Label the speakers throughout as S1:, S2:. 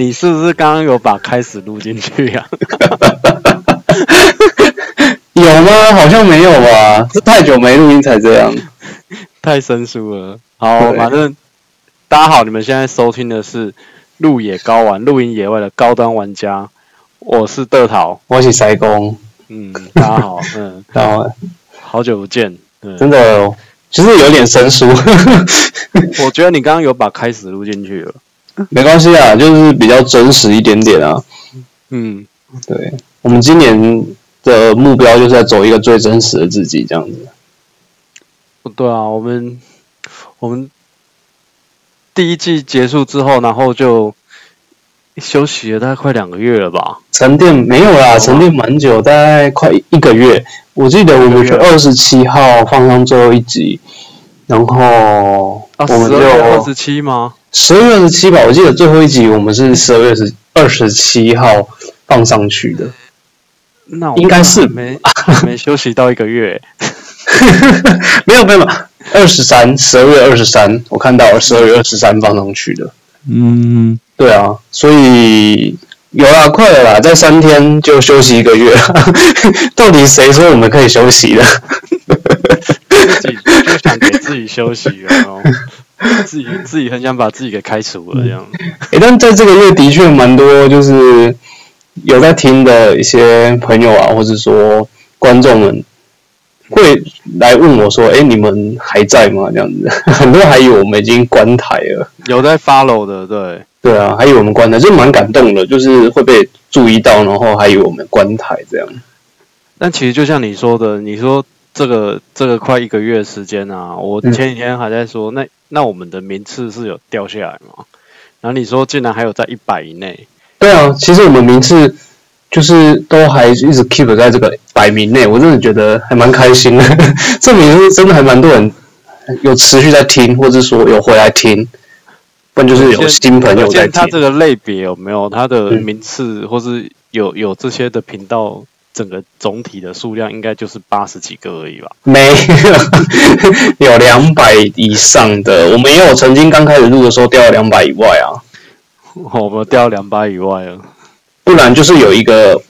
S1: 你是不是刚刚有把开始录进去呀、
S2: 有吗？好像没有吧？是太久没录音才这样。
S1: 太生疏了。好，反正大家好，你们现在收听的是路野高玩、露营野外的高端玩家，我是德桃。
S2: 我是塞工，
S1: 嗯，大家好，嗯，
S2: 大家
S1: 好久不见。嗯，
S2: 真的就是有点生疏，
S1: 我觉得你刚刚有把开始录进去了。
S2: 没关系啊，就是比较真实一点点啊。
S1: 嗯，
S2: 对，我们今年的目标就是在走一个最真实的自己，这样子。
S1: 对啊，我们我们第一季结束之后，然后就休息了大概快两个月了吧？
S2: 沉淀没有啦，沉淀蛮久，大概快一个月。我记得我们是二十七号放上最后一集，然后
S1: 啊，
S2: 我们
S1: 十二月二十七吗？
S2: 十二月二十七吧。我记得最后一集我们是十二月十二十七号放上去的，
S1: 那我
S2: 应该是
S1: 没没休息到一个月。
S2: 没有没有，二十三，十二月二十三，我看到十二月二十三放上去的。
S1: 嗯，
S2: 对啊，所以有啦，快了啦，在三天就休息一个月。到底谁说我们可以休息的？
S1: 自己休息了哦，自己自己很想把自己给开除了这样。
S2: 诶，但在这个月的确蛮多，就是有在听的一些朋友啊，或者说观众们会来问我说：“诶，你们还在吗？”这样子，很多还以为我们已经关台了。
S1: 有在 follow 的，对，
S2: 对啊，还以为我们关台，就蛮感动的，就是会被注意到，然后还以为我们关台这样。
S1: 但其实就像你说的，你说这个这个快一个月的时间啊，我
S2: 嗯
S1: 前几天还在说，那那我们的名次是有掉下来吗？然后你说竟然还有在一百以内，
S2: 对啊，其实我们名次就是都还一直 keep 在这个百名内，我真的觉得还蛮开心的，证明是真的还蛮多人有持续在听，或者说有回来听，不然就是有新朋友在听。
S1: 它这个类别有没有它的
S2: 嗯
S1: 名次，或是有有这些的频道，整个总体的数量应该就是八十几个而已吧？
S2: 没有有两百以上的，我们也有曾经刚开始录的时候掉到两百以外啊，
S1: 我们掉两百以外了。
S2: 不然就是有一个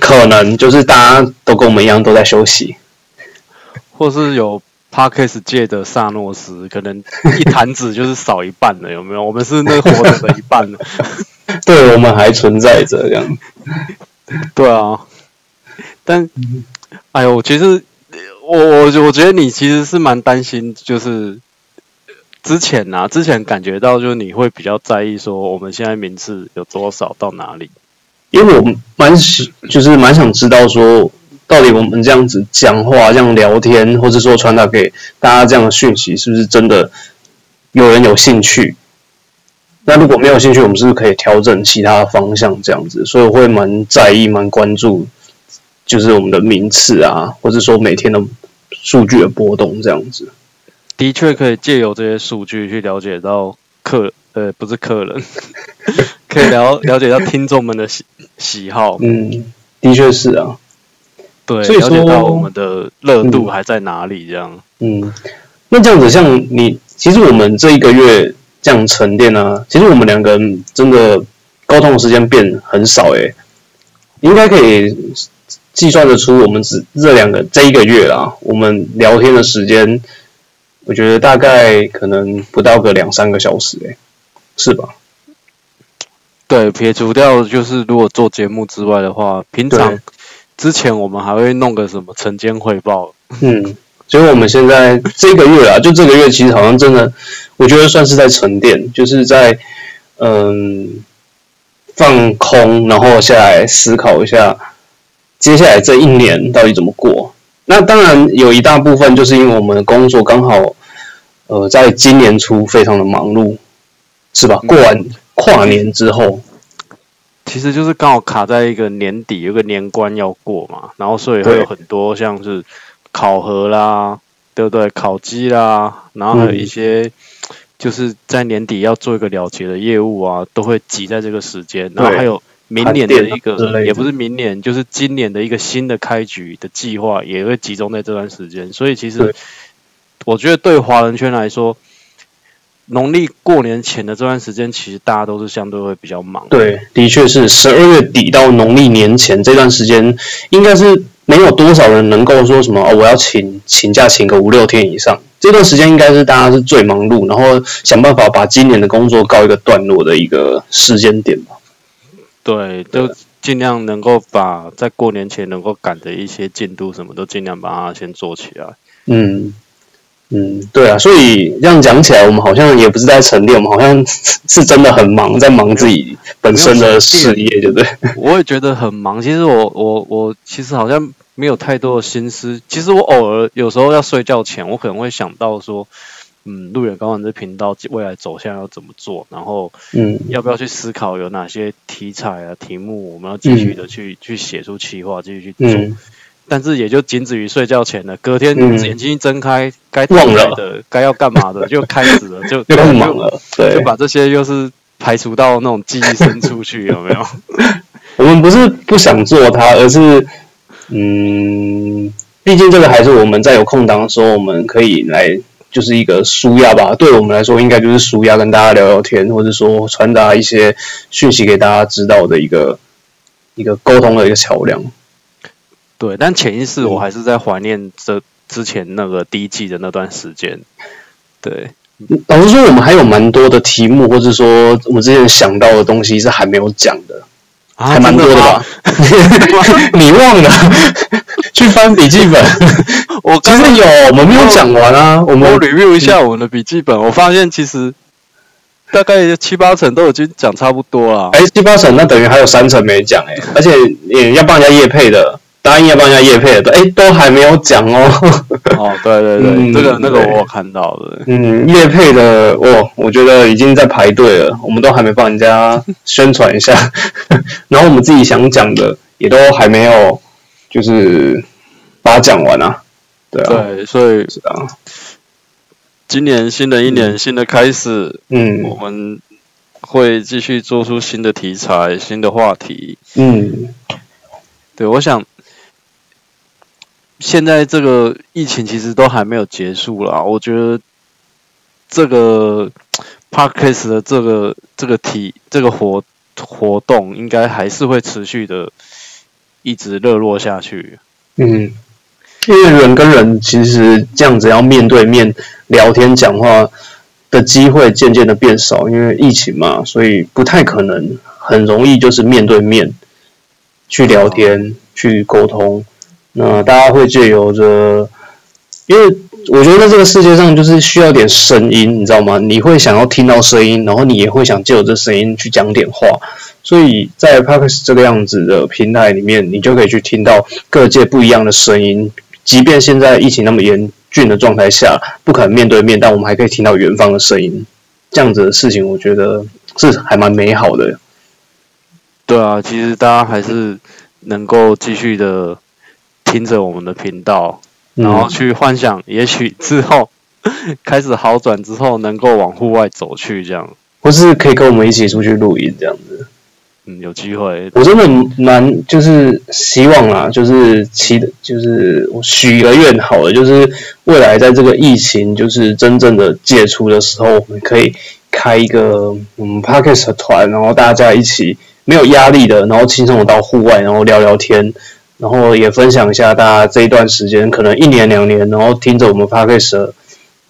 S2: 可能就是大家都跟我们一样都在休息。
S1: 或是有 Parkes 界的萨诺斯，可能一坛子就是少一半了，有没有？我们是那个活着的一半了。
S2: 对我们还存在着这样。
S1: 对啊，但哎呦，其实我我我觉得你其实是蛮担心，就是之前呐、啊，之前感觉到就是你会比较在意说我们现在名次有多少到哪里。
S2: 因为我蛮想，就是蛮想知道说，到底我们这样子讲话、这样聊天，或者说传达给大家这样的讯息，是不是真的有人有兴趣？那如果没有兴趣，我们是不是可以调整其他方向这样子？所以我会蛮在意、蛮关注，就是我们的名次啊，或者说每天的数据的波动这样子。
S1: 的确可以借由这些数据去了解到客呃不是客人，可以了了解到听众们的喜喜好，
S2: 嗯，的确是啊。
S1: 对，
S2: 所以
S1: 了解到我们的热度
S2: 嗯
S1: 还在哪里这样。
S2: 嗯，那这样子，像你，其实我们这一个月这样沉淀啊，其实我们两个人真的沟通的时间变很少诶、应该可以计算得出，我们只这两个这一个月啊，我们聊天的时间，我觉得大概可能不到个两三个小时诶、是吧？
S1: 对，撇除掉就是如果做节目之外的话，平常之前我们还会弄个什么晨间汇报，
S2: 嗯，所以我们现在这个月啊，就这个月，其实好像真的，我觉得算是在沉淀，就是在嗯放空，然后下来思考一下接下来这一年到底怎么过。那当然有一大部分就是因为我们的工作刚好呃在今年初非常的忙碌，是吧？过完跨年之后，
S1: 其实就是刚好卡在一个年底，有个年关要过嘛，然后所以会有很多像是考核啦，对不对？考绩啦，然后还有一些就是在年底要做一个了结的业务啊，都会挤在这个时间，然后还有明年的一个，也不是明年，就是今年的一个新的开局的计划，也会集中在这段时间，所以其实我觉得对华人圈来说。农历过年前的这段时间，其实大家都是相对会比较忙。
S2: 对，的确是十二月底到农历年前这段时间，应该是没有多少人能够说什么哦，我要请请假请个五六天以上。这段时间应该是大家是最忙碌，然后想办法把今年的工作告一个段落的一个时间点吧。
S1: 对，就尽量能够把在过年前能够赶的一些进度，什么都尽量把它先做起来。
S2: 嗯嗯，对啊，所以这样讲起来，我们好像也不是在沉淀，我们好像是真的很忙，在忙自己本身的事业，对不对？
S1: 我也觉得很忙。其实我我我其实好像。没有太多的心思。其实我偶尔有时候要睡觉前，我可能会想到说，嗯，路远高玩这频道未来走向要怎么做，然后，嗯，要不要去思考有哪些题材啊、题目，我们要继续的去去写出企划，继续去做。但是也就仅止于睡觉前了。隔天眼睛一睁开，该
S2: 忘了
S1: 的，该要干嘛的 就开始了，就
S2: 就忙了。对，
S1: 就把这些又是排除到那种记忆深处去，有没有？
S2: 我们不是不想做它，而是。嗯，毕竟这个还是我们在有空档的时候，我们可以来就是一个舒压吧。对我们来说，应该就是舒压，跟大家聊聊天，或者说传达一些讯息给大家知道的一个一个沟通的一个桥梁。
S1: 对，但潜意识我还是在怀念这之前那个第一季的那段时间。对，
S2: 老实说，我们还有蛮多的题目，或者说我们之前想到的东西是还没有讲的。还蛮多的吧？你忘了去翻笔记本？
S1: 我
S2: 其实有，我们没有讲完啊。我们
S1: review 一下我们的笔记本，我发现其实大概七八成都已经讲差不多了。
S2: 哎，七八成那等于还有三成没讲哎，而且也要帮人家叶配的。答应要帮人家叶配的，哎，都还没有讲哦。
S1: 哦，对对对，这个那个我有看到的。
S2: 嗯，叶配的，哦，我觉得已经在排队了，我们都还没帮人家宣传一下。然后我们自己想讲的，也都还没有，就是把它讲完啊。对啊，
S1: 对，所以是啊，今年新的一年新的开始，嗯，我们会继续做出新的题材、新的话题。嗯，对，我想。现在这个疫情其实都还没有结束啦，我觉得这个 Parkes 的这个这个体这个活活动应该还是会持续的一直热络下去。
S2: 嗯，因为人跟人其实这样子要面对面聊天讲话的机会渐渐的变少，因为疫情嘛，所以不太可能很容易就是面对面去聊天去沟通。那大家会借由着，因为我觉得在这个世界上就是需要点声音，你知道吗？你会想要听到声音，然后你也会想借由这声音去讲点话。所以在 p a r k e s 这个样子的平台里面，你就可以去听到各界不一样的声音。即便现在疫情那么严峻的状态下，不可能面对面，但我们还可以听到远方的声音。这样子的事情，我觉得是还蛮美好的。
S1: 对啊，其实大家还是能够继续的。听着我们的频道，然后去幻想，也许之后 开始好转之后，能够往户外走去，这样，
S2: 或是可以跟我们一起出去露营这样子。
S1: 嗯，有机会，
S2: 我真的蛮就是希望啦，就是期，就是我许个愿好了，就是未来在这个疫情就是真正的解除的时候，我们可以开一个我们 Parkes 团，然后大家一起没有压力的，然后轻松的到户外，然后聊聊天。然后也分享一下大家这一段时间，可能一年两年，然后听着我们 podcast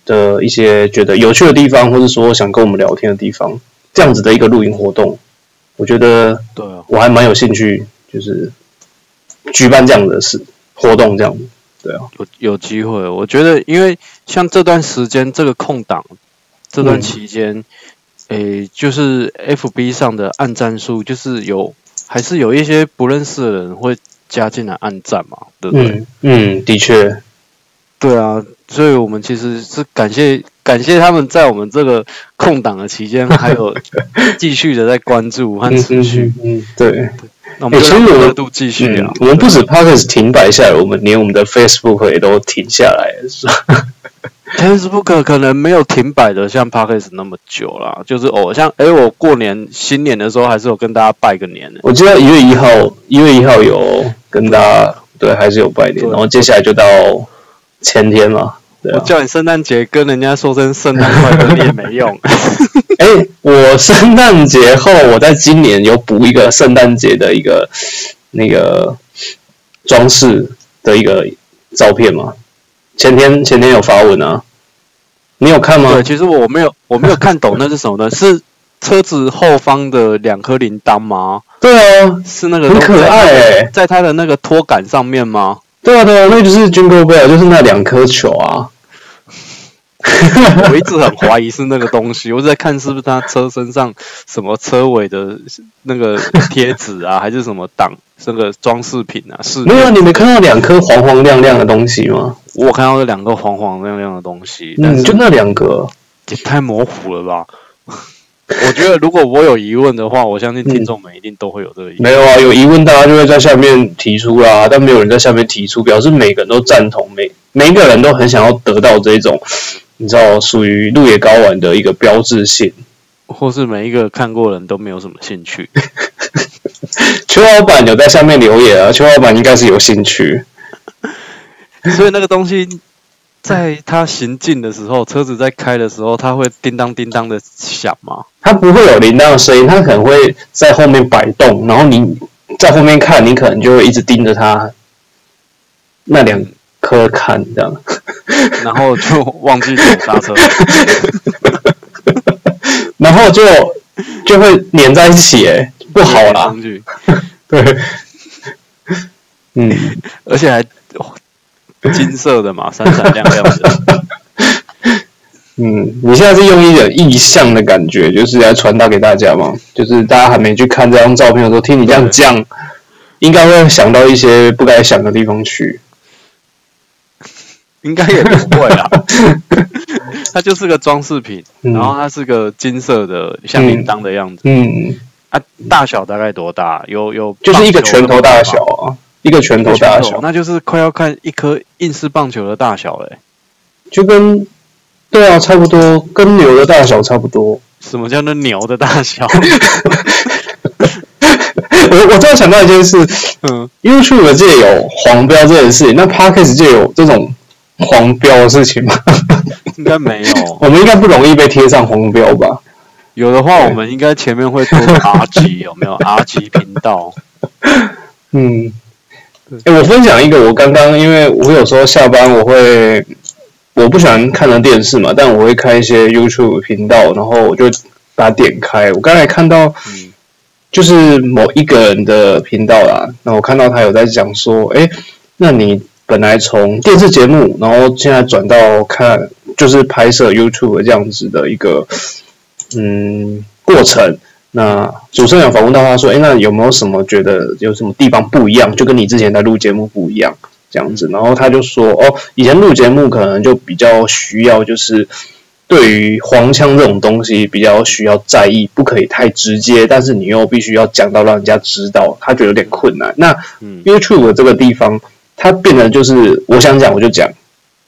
S2: 的一些觉得有趣的地方，或者说想跟我们聊天的地方，这样子的一个露营活动，我觉得
S1: 对，
S2: 我还蛮有兴趣，就是举办这样的事活动，这样对啊，
S1: 有有机会，我觉得因为像这段时间这个空档，这段期间，诶，就是 FB 上的暗战术，就是有还是有一些不认识的人会。加进来暗战嘛，对不对？
S2: 嗯，的确，
S1: 对啊，所以我们其实是感谢感谢他们在我们这个空档的期间，还有继续的在关注和持续。
S2: 嗯，对。
S1: 那我们就热度继续啊。
S2: 我们不止 Podcast 停摆下来，我们连我们的 Facebook 也都停下来了？
S1: Facebook 可能没有停摆的像 Podcast 那么久啦，就是偶像哎，我过年新年的时候还是有跟大家拜个年的。
S2: 我记得一月一号，一月一号有跟大家对，还是有拜年，然后接下来就到前天嘛，对啊，
S1: 我叫你圣诞节跟人家说声圣诞快乐，你也没用。
S2: 哎、我圣诞节后，我在今年有补一个圣诞节的一个那个装饰的一个照片嘛，前天前天有发文啊，你有看吗
S1: 对，？其实我没有我没有看懂那是什么呢？是车子后方的两颗铃铛吗？
S2: 对啊，
S1: 是那个
S2: 很可爱哎、
S1: 在它的那个托杆上面吗？
S2: 对啊对啊，那就是 Jingle Bell，就是那两颗球啊。
S1: 我一直很怀疑是那个东西，我在看是不是他车身上什么车尾的那个贴纸啊，还是什么挡这个装饰品啊？是
S2: 没有啊，你没看到两颗黄黄亮亮的东西吗？
S1: 我看到了两个黄黄亮亮的东西，但
S2: 嗯，就那两个。
S1: 也太模糊了吧？我觉得如果我有疑问的话，我相信听众们一定都会有这个疑问。
S2: 没有啊，有疑问大家就会在下面提出啦，但没有人在下面提出，表示每个人都赞同，每每一个人都很想要得到这种，你知道，属于鹿野高玩的一个标志性。
S1: 或是每一个看过的人都没有什么兴趣。
S2: 邱老板有在下面留言啊，邱老板应该是有兴趣。
S1: 所以那个东西，在它行进的时候，车子在开的时候，它会叮当叮当的响吗？
S2: 它不会有铃铛的声音，它可能会在后面摆动，然后你在后面看，你可能就会一直盯着它那两颗看，这样。
S1: 然后就忘记踩刹车。
S2: 然后就就会粘在一起，哎，不好啦。对，嗯，
S1: 而且还哦金色的嘛，闪闪亮亮的。
S2: 嗯，你现在是用一点意象的感觉，就是来传达给大家嘛。就是大家还没去看这张照片的时候，听你这样讲，应该会想到一些不该想的地方去。
S1: 应该也不会啊，它就是个装饰品，
S2: 嗯
S1: 然后它是个金色的，像铃铛的样子。
S2: 嗯，
S1: 啊，大小大概多大？有有，
S2: 就是一个拳头大小啊，一个拳头大小，
S1: 那就是快要看一颗硬式棒球的大小嘞、
S2: 就跟对啊，差不多，跟牛的大小差不多。
S1: 什么叫做牛的大小？
S2: 我我突然想到一件事
S1: 嗯
S2: ，，YouTube 界有黄标这件事情，那 Podcast 界有这种黄标的事情吗？
S1: 应该没有。
S2: 我们应该不容易被贴上黄标吧？
S1: 有的话，我们应该前面会多个 R 级，有没有 R 级频道？
S2: 嗯，哎、我分享一个，我刚刚因为我有时候下班我会，我不喜欢看的电视嘛，但我会看一些 YouTube 频道，然后我就把它点开。我刚才看到
S1: 嗯
S2: 就是某一个人的频道啦，那我看到他有在讲说，哎、那你本来从电视节目，然后现在转到看就是拍摄 YouTube 这样子的一个嗯过程。那主持人有访问到他说：“哎，那有没有什么觉得有什么地方不一样？就跟你之前在录节目不一样这样子？”然后他就说：“哦，以前录节目可能就比较需要，就是对于黄腔这种东西比较需要在意，不可以太直接，但是你又必须要讲到让人家知道，他觉得有点困难。那
S1: 嗯
S2: YouTube 这个地方，它变得就是我想讲我就讲，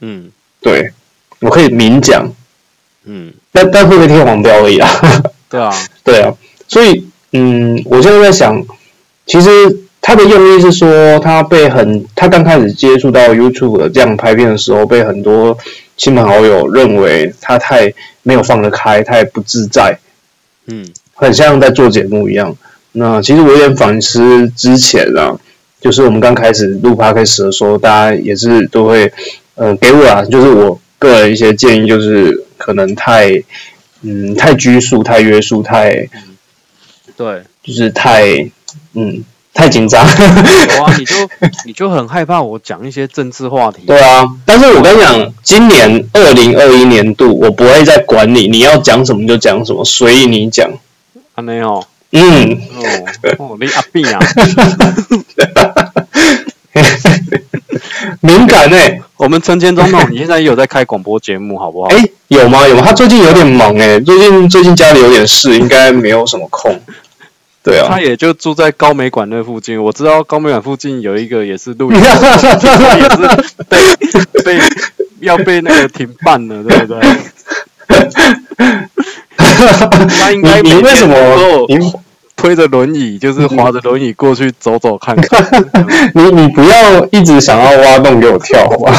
S1: 嗯
S2: 对我可以明讲，
S1: 嗯，
S2: 但但会不会贴黄标而已啊？
S1: 对啊，
S2: 对啊，所以嗯，我现在在想，其实他的用意是说，他被很他刚开始接触到 YouTube 的这样拍片的时候，被很多亲朋好友认为他太没有放得开，太不自在，
S1: 嗯
S2: 很像在做节目一样。那其实我有点反思之前啊，就是我们刚开始录 podcast 的时候，大家也是都会，呃，给我啊，就是我个人一些建议，就是可能太，嗯，太拘束、太约束、太
S1: 对，
S2: 就是太，嗯，太紧张。
S1: 有啊，你就你就很害怕我讲一些政治话题。
S2: 对啊，但是我跟你讲，今年二零二一年度，我不会再管你，你要讲什么就讲什么，随意你讲。
S1: 啊没有，
S2: 嗯，
S1: 哦哦，你阿病啊！
S2: 敏感哎、
S1: 我们陈前总统，你现在也有在开广播节目，好不好？
S2: 哎、有吗？有吗？他最近有点忙哎、最近最近家里有点事，应该没有什么空。对啊
S1: 他，也就住在高美馆那附近，我知道高美馆附近有一个也是录音，也是被被要被那个停办了，对不对？他应该
S2: 你为什么
S1: 都
S2: 你
S1: 推着轮椅，就是滑着轮椅过去走走看看。
S2: 你你不要一直想要挖洞给我跳，好吧？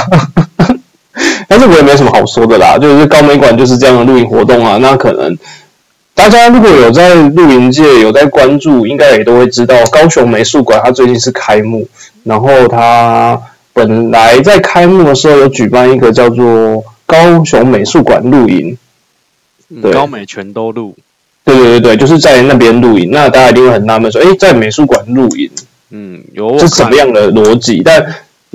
S2: 哎、但是我也没什么好说的啦，就是高美馆就是这样的露营活动啊。那可能大家如果有在露营界有在关注，应该也都会知道，高雄美术馆它最近是开幕，然后它本来在开幕的时候有举办一个叫做高雄美术馆露营，对
S1: 高美全都露，
S2: 对对对对，就是在那边露营。那大家一定会很纳闷说，诶，在美术馆露营
S1: 嗯，有
S2: 什么样的逻辑？但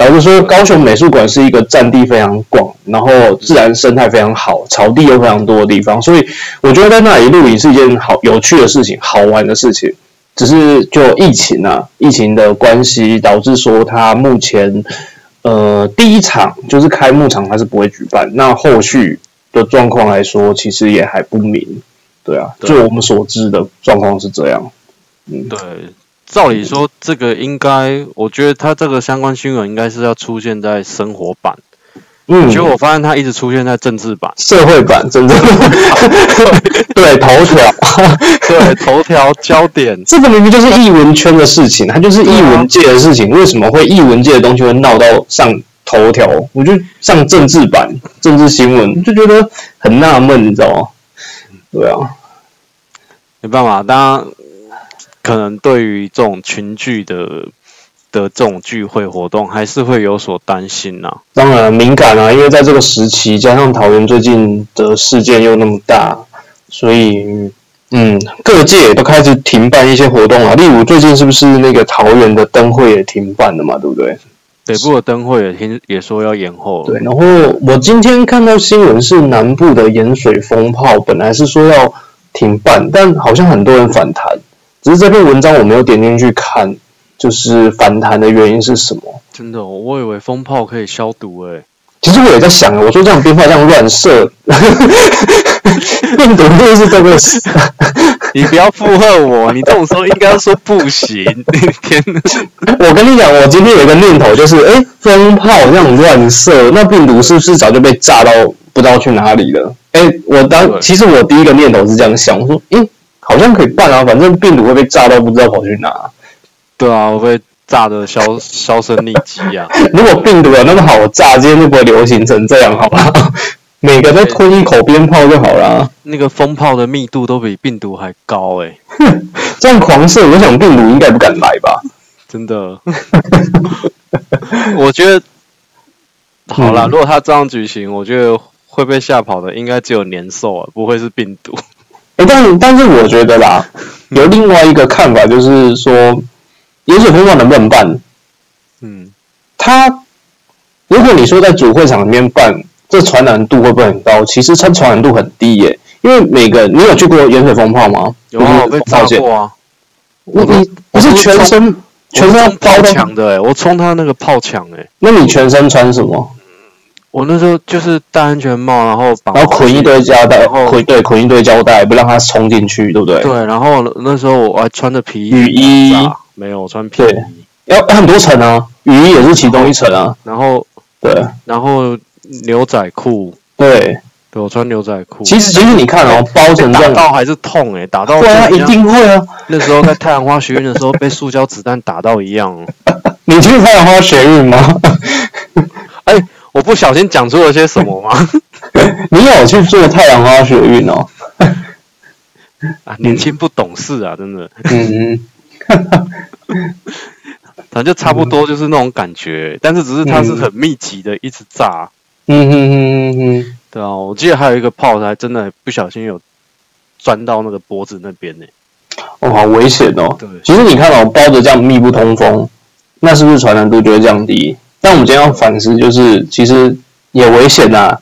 S2: 老实说，高雄美术馆是一个占地非常广，然后自然生态非常好，草地又非常多的地方，所以我觉得在那里露营是一件好有趣的事情，好玩的事情。只是就疫情啊，疫情的关系导致说它目前呃第一场就是开幕场它是不会举办，那后续的状况来说，其实也还不明。对啊，
S1: 对
S2: 就我们所知的状况是这样。
S1: 嗯对，照理说这个应该，我觉得它这个相关新闻应该是要出现在生活版，
S2: 嗯，
S1: 结果我发现它一直出现在政治版，
S2: 社会版真的 对头条，
S1: 对，头条焦点，
S2: 这个明明就是艺文圈的事情，它就是艺文界的事情，为什么会艺文界的东西会闹到上头条？我就上政治版、政治新闻，就觉得很纳闷，你知道吗？对啊，
S1: 没办法，当然可能对于这种群聚的的这种聚会活动，还是会有所担心呐、
S2: 当然敏感啊，因为在这个时期，加上桃园最近的事件又那么大，所以嗯，各界也都开始停办一些活动啊。例如最近是不是那个桃园的灯会也停办了嘛？对不对？
S1: 北部的灯会也听也说要延后了，
S2: 对，然后我今天看到新闻是南部的盐水风炮，本来是说要停办，但好像很多人反弹。只是这篇文章我没有点进去看，就是反弹的原因是什么？
S1: 真的哦、我以为风炮可以消毒诶、
S2: 其实我也在想，我说这样鞭炮这样乱射，病毒会是这个事。
S1: 你不要附和我，你这种时候应该要说不行。天哪，
S2: 我跟你讲，我今天有一个念头，就是，哎，风炮这样乱射，那病毒是不是早就被炸到不知道去哪里了？哎，我当其实我第一个念头是这样想，我说，哎，好像可以办啊，反正病毒会被炸到不知道跑去哪。
S1: 对啊，我被炸的销销声匿迹啊！
S2: 如果病毒有那么好炸，今天就不会流行成这样，好吧？每个都吞一口鞭炮就好了。
S1: 那个风炮的密度都比病毒还高诶、
S2: 这样狂射，我想病毒应该不敢来吧？
S1: 真的。我觉得好啦，
S2: 嗯
S1: 如果他这样举行，我觉得会被吓跑的应该只有年兽啊，不会是病毒。
S2: 哎，但但是我觉得啦，有另外一个看法，就是说，盐水风暴能不能办？
S1: 嗯，
S2: 它如果你说在主会场里面办，这传染度会不会很高？其实它传染度很低耶，因为每个你有去过盐水风炮吗？
S1: 有啊，我被炸
S2: 见
S1: 过啊，
S2: 我你你是全身全身包的，
S1: 墙的诶、我冲他那个炮墙诶、
S2: 那你全身穿什么？
S1: 我那时候就是戴安全帽，然后绑
S2: 然后捆一堆胶带，
S1: 然后
S2: 捆对捆一堆胶带，不让它冲进去，对不对？
S1: 对，然后那时候我还穿着皮
S2: 雨衣
S1: 没有我穿皮衣，
S2: 要要很多层啊，雨衣也是其中一层啊。
S1: 然后
S2: 对
S1: 然后牛仔裤，
S2: 对，
S1: 对我穿牛仔裤。
S2: 其实其实你看哦，包成这样，
S1: 打到还是痛诶、打到
S2: 对啊，一定会啊。
S1: 那时候在太阳花学院的时候被塑胶子弹打到一样。
S2: 你去太阳花学院吗？
S1: 哎，我不小心讲出了些什么吗？
S2: 你有去做太阳花学运哦？
S1: 啊，年轻不懂事啊，真的，
S2: 嗯，
S1: 反正就差不多就是那种感觉，但是只是它是很密集的一直炸，
S2: 嗯哼哼哼哼，
S1: 对啊，我记得还有一个炮台真的不小心有钻到那个脖子那边呢、
S2: 哦，好危险哦。
S1: 对
S2: 其实你看哦，包着这样密不通风，那是不是传染度就会降低？但我们今天要反思，就是其实也危险呐、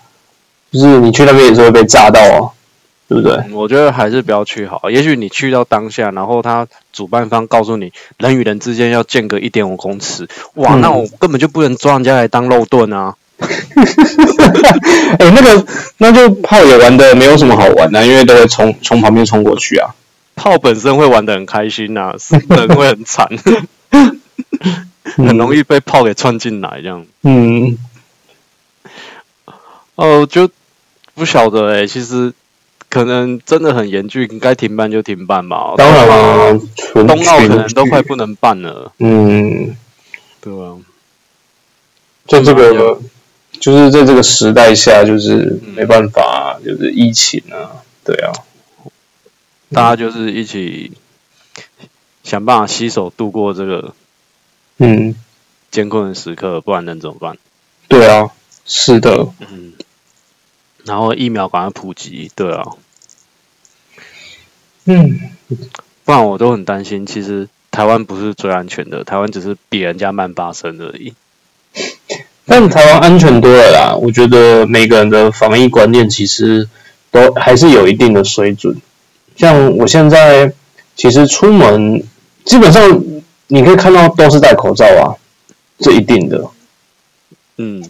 S2: 就是你去那边也是会被炸到哦，对不对？
S1: 嗯我觉得还是不要去好。也许你去到当下，然后他主办方告诉你人与人之间要间隔一点五公尺，哇，
S2: 嗯
S1: 那我根本就不能抓人家来当肉盾啊！
S2: 哎、那个那就炮也玩的没有什么好玩的、因为都会冲从旁边冲过去啊。
S1: 炮本身会玩的很开心呐、死人会很惨，很容易被炮给窜进来这样。
S2: 嗯，
S1: 哦，就不晓得哎、其实可能真的很严峻，该停办就停办吧。
S2: 当然了，纯
S1: 冬奥可能都快不能办了，
S2: 嗯，
S1: 对啊。
S2: 就这个就是在这个时代下，就是没办法，就是疫情啊，对啊，
S1: 大家就是一起想办法携手度过这个
S2: 嗯，
S1: 艰困的时刻，不然能怎么办？
S2: 对啊，是的，
S1: 嗯，然后疫苗赶快普及，对啊，
S2: 嗯，
S1: 不然我都很担心。其实台湾不是最安全的，台湾只是比人家慢发生而已。
S2: 但台湾安全多了啦，我觉得每个人的防疫观念其实都还是有一定的水准。像我现在其实出门，基本上你可以看到都是戴口罩啊，这一定的，
S1: 嗯，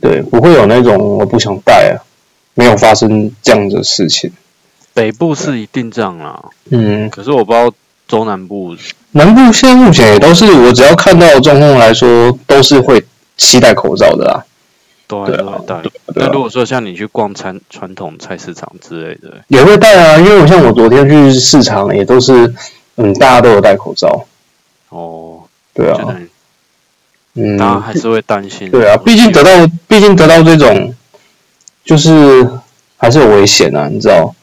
S2: 对，不会有那种我不想戴啊，没有发生这样的事情。
S1: 北部是一定这样啦，
S2: 嗯，
S1: 可是我不知道中南部，
S2: 南部现在目前也都是，我只要看到的状况来说，都是会期戴口罩的啦。
S1: 都还
S2: 对
S1: 戴。
S2: 对
S1: 那如
S2: 啊，
S1: 果说像你去逛餐传统菜市场之类的，
S2: 也会戴啊，因为我像我昨天去市场也都是，嗯，大家都有戴口罩。
S1: 哦，
S2: 对啊，嗯，
S1: 大家还是会担心。
S2: 对啊，毕竟得到，毕竟得到这种，就是还是有危险啊，你知道，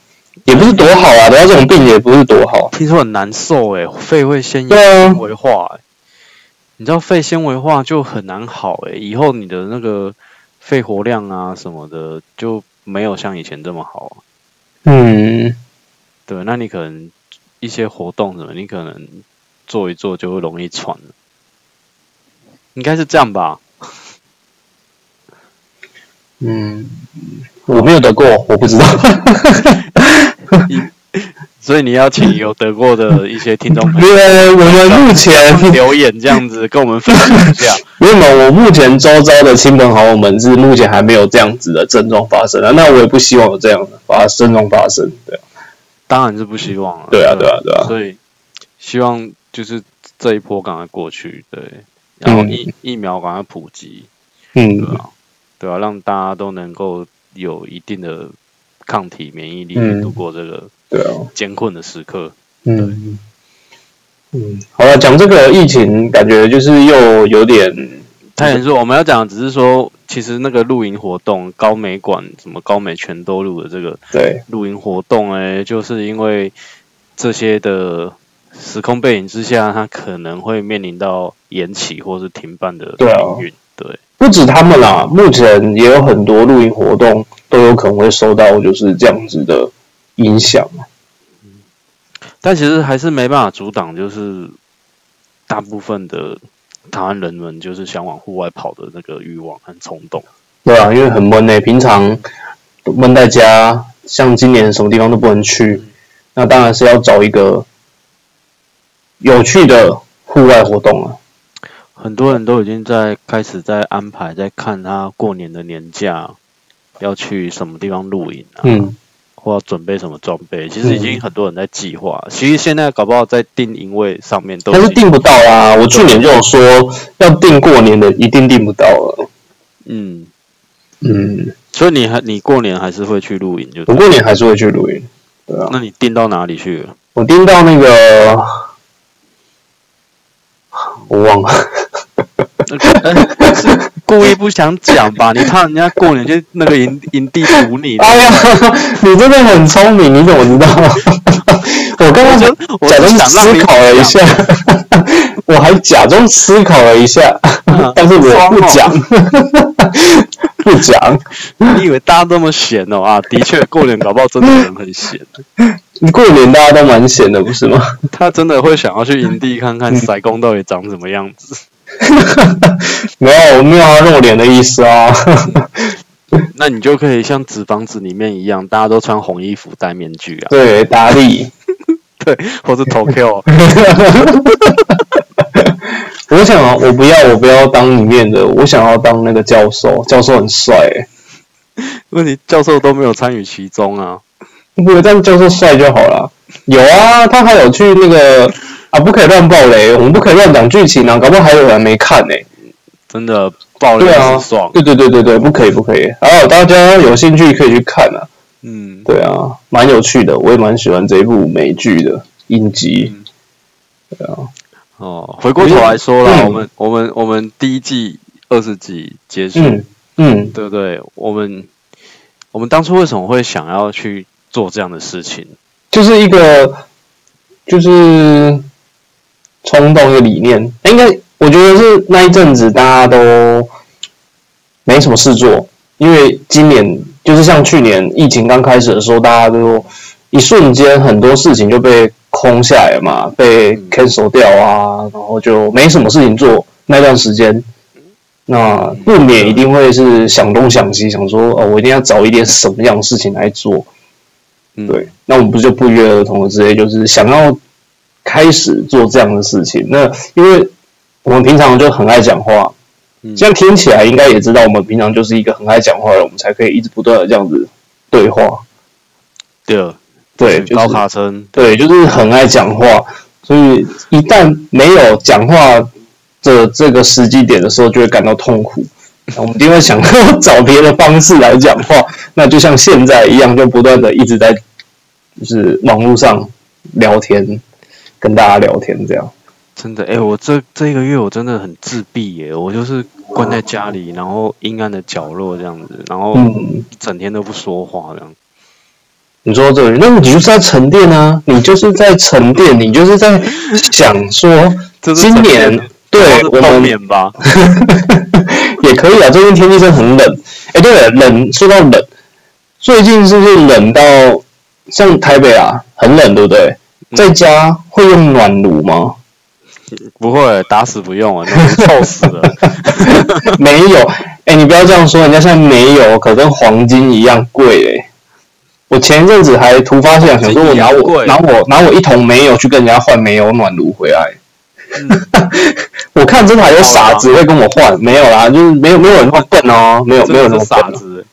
S2: 也不是多好啊，得到这种病也不是多好。
S1: 听说很难受诶，肺会先
S2: 对啊
S1: 纤维化诶。你知道肺纤维化就很难好诶，以后你的那个肺活量啊什么的就没有像以前这么好。
S2: 嗯，
S1: 对，那你可能一些活动什么，你可能做一做就会容易喘了，应该是这样吧？
S2: 嗯，我没有得过，我不知道。
S1: 所以你要请有得过的一些听众朋
S2: 因
S1: 友
S2: 为我们目前
S1: 留言这样子跟我们分享一下。
S2: 没有，我目前周遭的亲朋好友们是目前还没有这样子的症状发生啊，那我也不希望有这样的发症状发生，对啊，
S1: 当然是不希望了。
S2: 对啊，对啊，对啊，
S1: 所以希望就是这一波赶快过去，对，然后疫、疫苗赶快普及，嗯。对
S2: 嗯
S1: 啊，对啊，让大家都能够有一定的抗体免疫力，
S2: 嗯
S1: 度过这个
S2: 对啊，
S1: 艰困的时刻。
S2: 嗯嗯，好了，讲这个疫情，感觉就是又有点，
S1: 他也说我们要讲，只是说，其实那个露营活动，高美馆什么高美全都路的这个
S2: 对，
S1: 露营活动，哎，就是因为这些的时空背景之下，它可能会面临到延期或是停办的命运。对，
S2: 不止他们啦，目前也有很多露营活动都有可能会受到就是这样子的影响。
S1: 但其实还是没办法阻挡，就是大部分的台湾人们就是想往户外跑的那个欲望和冲动。
S2: 对啊，因为很闷诶、平常都闷在家，像今年什么地方都不能去，那当然是要找一个有趣的户外活动啊。
S1: 很多人都已经在开始在安排，在看他过年的年假要去什么地方露营啊，
S2: 嗯，
S1: 或要准备什么装备。其实已经很多人在计划。其实现在搞不好在定营位上面都
S2: 但是定不到啊！我去年就有说要定过年的，一定定不到了。
S1: 嗯，
S2: 嗯，
S1: 所以你还你过年还是会去露营就
S2: 我？过年还是会去露营。对啊，
S1: 那你定到哪里去了？
S2: 我定到那个，我忘了。
S1: 故意不想讲吧？你怕人家过年就那个营营地堵你？
S2: 哎呀，你真的很聪明，你怎么知道？我刚刚假装
S1: 想
S2: 思考了一下，我还假装思考了一下，但是我不讲，不讲。
S1: 你以为大家都那么闲哦？啊，的确，过年搞不好真的人很闲，
S2: 你过年大家都蛮闲的，不是吗？
S1: 他真的会想要去营地看看塞工到底长什么样子。
S2: 没有，我没有要露脸的意思啊。
S1: 那你就可以像纸房子里面一样，大家都穿红衣服戴面具啊，
S2: 对，打理。
S1: 对，或是投 Q，
S2: 我想啊，我不要，我不要当里面的，我想要当那个教授，教授很帅、欸，
S1: 问题教授都没有参与其中啊。
S2: 不过但教授帅就好了。有啊，他还有去那个啊，不可以乱爆雷，我们不可以乱讲剧情啊，搞不好还有人没看呢、
S1: 真的爆了
S2: 对啊
S1: 很爽，
S2: 对对对对对，不可以不可以。然后大家有兴趣可以去看啊，
S1: 嗯，
S2: 对啊，蛮有趣的，我也蛮喜欢这一部美剧的影集。对啊，
S1: 哦，回过头来说了，
S2: 嗯
S1: 我们我们我们第一季二十集结束，
S2: 嗯嗯，
S1: 对不对？我们我们当初为什么会想要去做这样的事情？
S2: 就是一个就是冲动一个理念，应该我觉得是那一阵子大家都没什么事做，因为今年就是像去年疫情刚开始的时候，大家都一瞬间很多事情就被空下来嘛，被 cancel 掉啊，然后就没什么事情做那段时间。那不免一定会是想东想西，想说哦，我一定要找一点什么样的事情来做。对，那我们不是就不约而同的直接，就是想要开始做这样的事情。那因为我们平常就很爱讲话，
S1: 嗯
S2: 这样听起来应该也知道，我们平常就是一个很爱讲话的人，我们才可以一直不断的这样子对话。
S1: 对
S2: 对，就是
S1: 高卡称，
S2: 对，就是很爱讲话，所以一旦没有讲话的这个时机点的时候，就会感到痛苦。我们一定会想要找别的方式来讲话，那就像现在一样，就不断的一直在就是网络上聊天，跟大家聊天这样。
S1: 真的，哎、我这这一个月我真的很自闭耶，我就是关在家里，然后阴暗的角落这样子，然后整天都不说话这样。
S2: 你说这个，那你就是在沉淀啊，你就是在沉淀，你就是在想说，今年对我
S1: 都是冬
S2: 们
S1: 眠吧？
S2: 也可以啊，最近天气真的很冷。哎，对了，冷说到冷，最近是不是冷到像台北啊，很冷，对不对？
S1: 嗯
S2: 在家会用暖炉吗？
S1: 不会，打死不用啊，那个臭死了。
S2: 没有。哎，你不要这样说，人家现在没有，可跟黄金一样贵哎。我前一阵子还突发奇想，想说我拿我拿我拿我一桶煤油去跟人家换煤油暖炉回来。
S1: 嗯
S2: 我看真的还有傻子会跟我换，没有啦，就是没有没有人那么笨哦，没有没有人那
S1: 真的是傻
S2: 么笨哦。
S1: 子。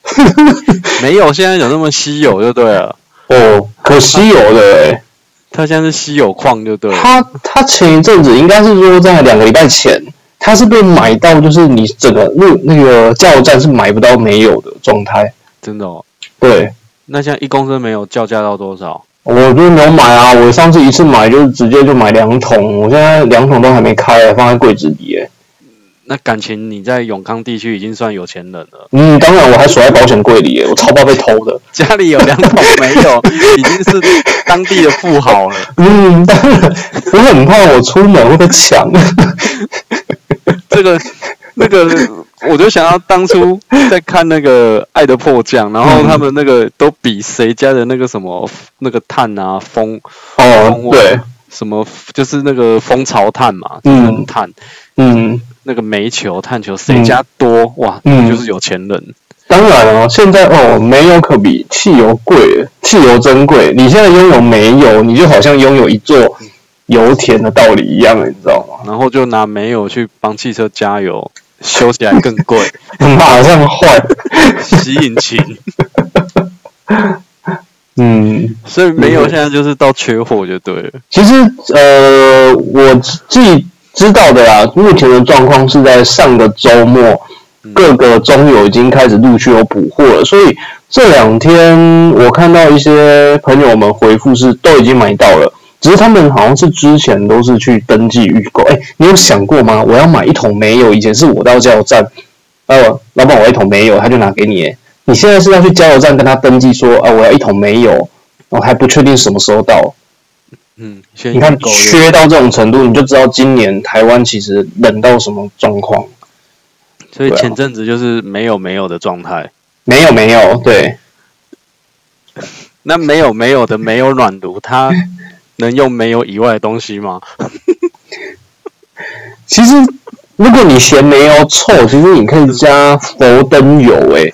S1: 没有，现在有那么稀有就对了。
S2: 哦，可稀有的哎。
S1: 它现在是稀有矿就对了。
S2: 他他前一阵子应该是说在两个礼拜前，他是被买到就是你整个那那个加油站是买不到没有的状态。
S1: 真的哦。
S2: 对，
S1: 那现在一公升没有叫价到多少？
S2: 我就是没有买啊，我上次一次买就直接就买两桶，我现在两桶都还没开，放在柜子里哎。
S1: 那感情你在永康地区已经算有钱人了，
S2: 嗯，当然我还锁在保险柜里哎，我超怕被偷的。
S1: 家里有两桶没有，已经是当地的富豪了。
S2: 嗯，当然我很怕我出门会被抢。
S1: 这个那个，我就想要当初在看那个《爱的迫降》，然后他们那个都比谁家的那个什么那个碳啊风
S2: 哦，对，
S1: 什么，就是那个蜂巢碳嘛，
S2: 嗯
S1: 就是碳
S2: 嗯，
S1: 那个煤球、碳球谁家多哇，
S2: 嗯
S1: 就是有钱人。
S2: 当然哦，现在哦，煤油可比汽油贵，汽油珍贵。你现在拥有煤油，你就好像拥有一座油田的道理一样，你知道吗？
S1: 然后就拿煤油去帮汽车加油，修起来更贵，
S2: 马上换。
S1: 吸引擎。
S2: 嗯，
S1: 所以煤油现在就是到缺货就对了。
S2: 其实呃，我自己知道的啦，目前的状况是在上个周末，各个中油已经开始陆续有补货了，所以这两天我看到一些朋友们回复是都已经买到了。只是他们好像是之前都是去登记预购，哎，你有想过吗？我要买一桶煤油，以前是我到加油站，呃，老板我要一桶煤油，他就拿给你，哎你现在是要去加油站跟他登记说，啊，我要一桶煤油，我还不确定什么时候到。
S1: 嗯，
S2: 你看缺到这种程度，你就知道今年台湾其实冷到什么状况。
S1: 所以前阵子就是没有没有的状态。
S2: 没有没有，对，
S1: 那没有没有的没有暖炉，它能用煤油以外的东西吗？
S2: 其实如果你嫌煤油臭，其实你可以加佛灯油，诶，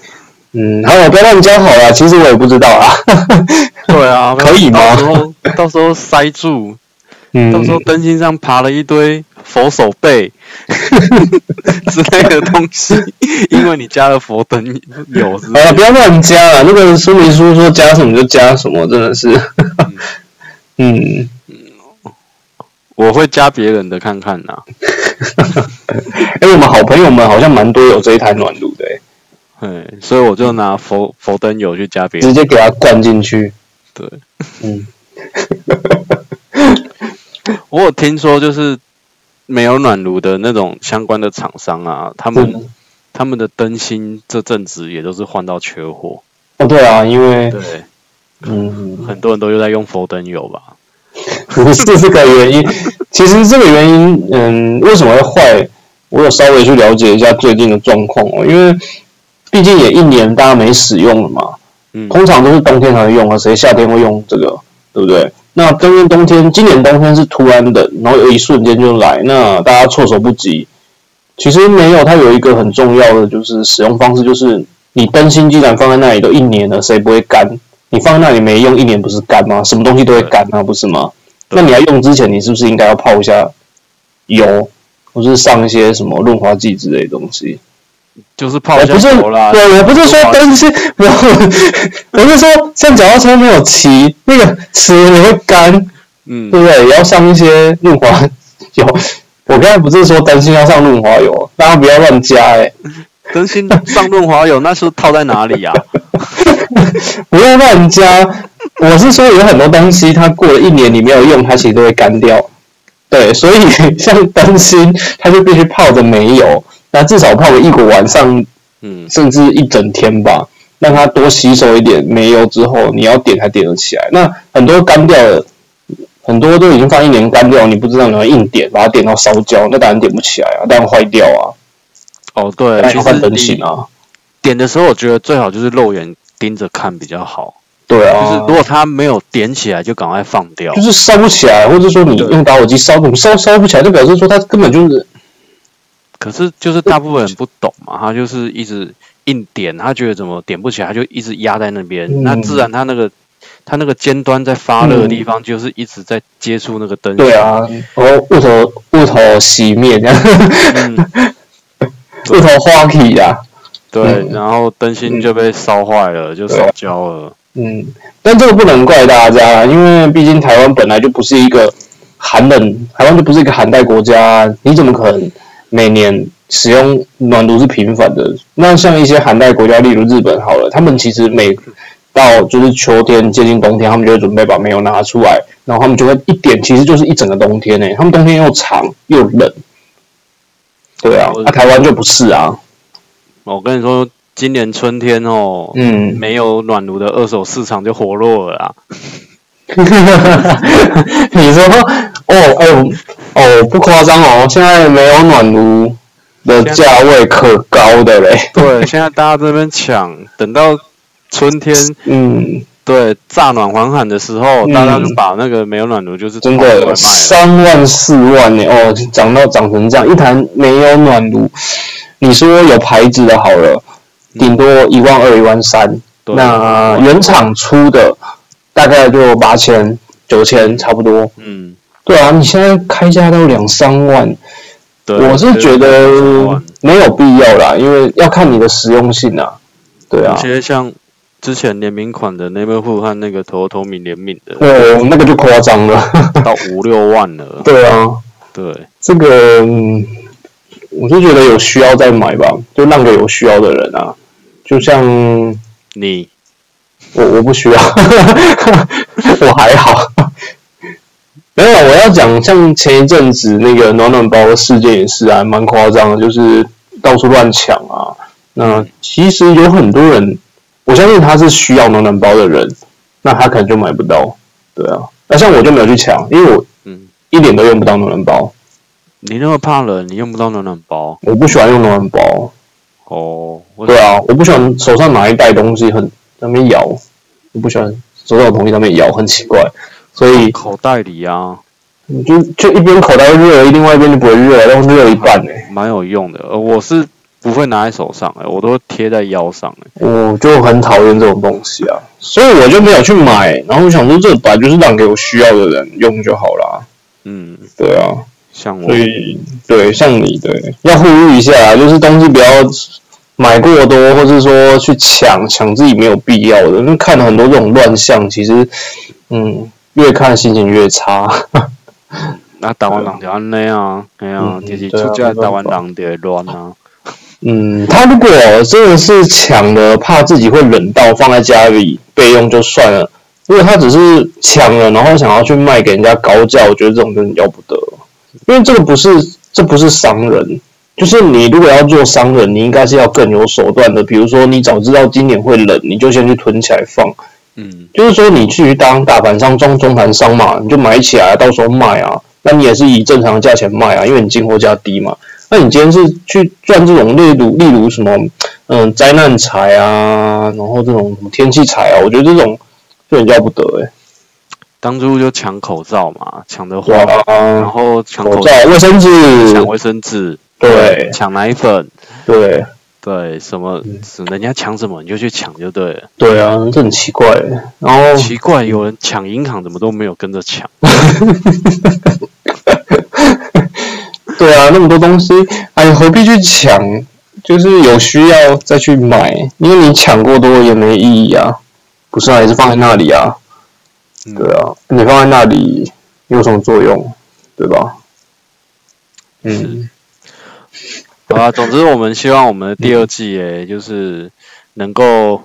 S2: 嗯，好，我不要乱加好了，其实我也不知道啊。
S1: 对啊，
S2: 可以吗？
S1: 到时候到时候塞住，
S2: 嗯，
S1: 到时候灯芯上爬了一堆佛手背。之类的东西，因为你加了佛灯油之类
S2: 好了，
S1: 的
S2: 不要乱加了。那个说明书说加什么就加什么，真的是，嗯，
S1: 我会加别人的看看呐。
S2: 哎、我们好朋友们好像蛮多有这一台暖炉的、诶
S1: 对，所以我就拿佛佛灯油去加别人。
S2: 直接给它灌进去。
S1: 对，
S2: 嗯，
S1: 我有听说，就是没有暖炉的那种相关的厂商啊，他们、
S2: 嗯
S1: 他们的灯芯这阵子也都是换到缺货。
S2: 哦，对啊，因为
S1: 对，
S2: 嗯，
S1: 很多人都又在用佛灯油吧？
S2: 不是这个原因，其实这个原因，嗯，为什么会坏？我有稍微去了解一下最近的状况哦，因为毕竟也一年大家没使用了嘛，
S1: 嗯，
S2: 通常都是冬天才会用啊，谁夏天会用这个，对不对？那今年冬天，今年冬天是突然的，然后有一瞬间就来，那大家措手不及。其实没有，它有一个很重要的就是使用方式，就是你灯芯既然放在那里都一年了，谁不会干？你放在那里没用一年，不是干吗？什么东西都会干啊，不是吗？那你要用之前，你是不是应该要泡一下油，或是上一些什么润滑剂之类的东西？
S1: 就是泡下油啦。
S2: 对我不是说灯芯，没有，我是说像脚踏车没有骑，那个齿你会干，
S1: 嗯
S2: 对，不对？也要上一些润滑油。我刚才不是说灯芯要上润滑油，大家不要乱加哎、
S1: 灯芯上润滑油，那是套在哪里呀、
S2: 不要乱加。我是说有很多东西，它过了一年你没有用，它其实都会干掉。对，所以像灯芯，它就必须泡着没油，那至少泡个一个晚上，
S1: 嗯，
S2: 甚至一整天吧，让它多吸收一点煤油之后，你要点才点得起来。那很多干掉的，很多都已经放一年干掉，你不知道你要硬点，把它点到烧焦，那当然点不起来啊，当然坏掉啊，
S1: 哦对，
S2: 当然
S1: 其实
S2: 要换灯芯
S1: 你
S2: 啊。
S1: 点的时候，我觉得最好就是肉眼盯着看比较好。
S2: 对啊
S1: 就是
S2: 啊，
S1: 如果它没有点起来，就赶快放掉
S2: 就。是烧不起来，或者说你用打火机烧，怎么烧烧不起来，就表示说它根本就是
S1: 可是就是大部分人不懂嘛，他就是一直硬点，他觉得怎么点不起来，他就一直压在那边。
S2: 嗯。
S1: 那自然他那个他那个尖端在发热的地方，就是一直在接触那个灯。
S2: 对，啊，然后雾头雾头熄灭这样，
S1: 嗯，
S2: 雾头花体呀，
S1: 对，
S2: 嗯。
S1: 然后灯芯就被烧坏了，就烧焦了。
S2: 嗯，但这个不能怪大家，因为毕竟台湾本来就不是一个寒冷，台湾就不是一个寒带国家，你怎么可能每年使用暖炉是频繁的？那像一些寒带国家，例如日本好了，他们其实每到就是秋天接近冬天，他们就会准备把煤油拿出来，然后他们就会一点，其实就是一整个冬天呢、他们冬天又长又冷，对啊，那、台湾就不是啊，
S1: 我跟你说，今年春天哦，
S2: 嗯，
S1: 没有暖炉的二手市场就活络了啊。
S2: 你说哦，哎、呦，哦，不夸张哦，现在没有暖炉的价位可高的嘞。
S1: 对，现在大家这边抢，等到春天
S2: 嗯，
S1: 对乍暖还寒的时候，
S2: 嗯。
S1: 大家就把那个没有暖炉就是
S2: 真的。三万四万呢，哦，涨到涨成这样，一台没有暖炉，你说有牌子的好了，顶多一万二、一万三，
S1: 对。
S2: 那原厂出的大概就八千、九千差不多。
S1: 嗯，
S2: 对啊，你现在开价都两三万，
S1: 对，
S2: 我是觉得没有必要啦，因为要看你的实用性啊。对啊
S1: 有，些像之前联名款的 Neighborhood 和那个 Toyotomi 联名的，
S2: 哦，那个就夸张了。
S1: 到五六万了。
S2: 对啊，
S1: 对，
S2: 这个、嗯我就觉得有需要再买吧，就让给有需要的人啊。就像
S1: 你
S2: 我，我不需要，我还好。没有，我要讲像前一阵子那个暖暖包的事件也是啊，蛮夸张的，就是到处乱抢啊。那其实有很多人，我相信他是需要暖暖包的人，那他可能就买不到。对啊，那像我就没有去抢，因为我
S1: 嗯，
S2: 一点都用不到暖暖包，
S1: 你那么怕冷，你用不到暖暖包
S2: 我不喜欢用暖暖包。
S1: 哦。我
S2: 对啊，我不喜欢手上拿一袋东西很在那边摇，我不喜欢手上有东西在那边摇，很奇怪。所以
S1: 口袋里啊，
S2: 你就就一边口袋会热，另外一边就不会热，然后热一半呢、
S1: 蛮有用的。呃，我是不会拿在手上哎、我都贴在腰上哎、
S2: 我就很讨厌这种东西啊，所以我就没有去买。然后我想说，这本来就是让给我需要的人用就好啦。
S1: 嗯，
S2: 对啊，
S1: 像我
S2: 所以对像你对要呼吁一下啊，就是东西不要买过多，或是说去抢抢自己没有必要的。因为看了很多这种乱象，其实嗯，越看心情越差。
S1: 那台湾人就安尼啊，哎呀、
S2: 嗯
S1: 就是出家的台湾人就会乱啊。
S2: 嗯，他如果真的是抢的，怕自己会冷到放在家里备用就算了。如果他只是抢了，然后想要去卖给人家高价，我觉得这种真的要不得。因为这个不是，这不是商人，就是你如果要做商人，你应该是要更有手段的。比如说，你早知道今年会冷，你就先去囤起来放。
S1: 嗯，
S2: 就是说，你去当大盘商、中中盘商嘛，你就买起来，到时候卖啊。那你也是以正常的价钱卖啊，因为你进货价低嘛。那你今天是去赚这种例如例如什么，嗯，灾难财啊，然后这种什么天气财啊，我觉得这种就很要不得哎、
S1: 当初就抢口罩嘛，抢的
S2: 对
S1: 话，然
S2: 啊，
S1: 后抢、
S2: 口罩、卫生纸，
S1: 抢卫生纸，
S2: 对。
S1: 抢奶粉，
S2: 对
S1: 对，什么人家抢什么你就去抢就对了。
S2: 对啊，这很奇怪欸。然后
S1: 奇怪，有人抢银行怎么都没有跟着抢？
S2: 对啊，那么多东西，哎，何必去抢？就是有需要再去买，因为你抢过多也没意义啊，不是啊，也是放在那里啊，
S1: 嗯
S2: 对啊，你放在那里有什么作用，对吧？嗯，
S1: 好啊，总之我们希望我们的第二季，诶，就是能够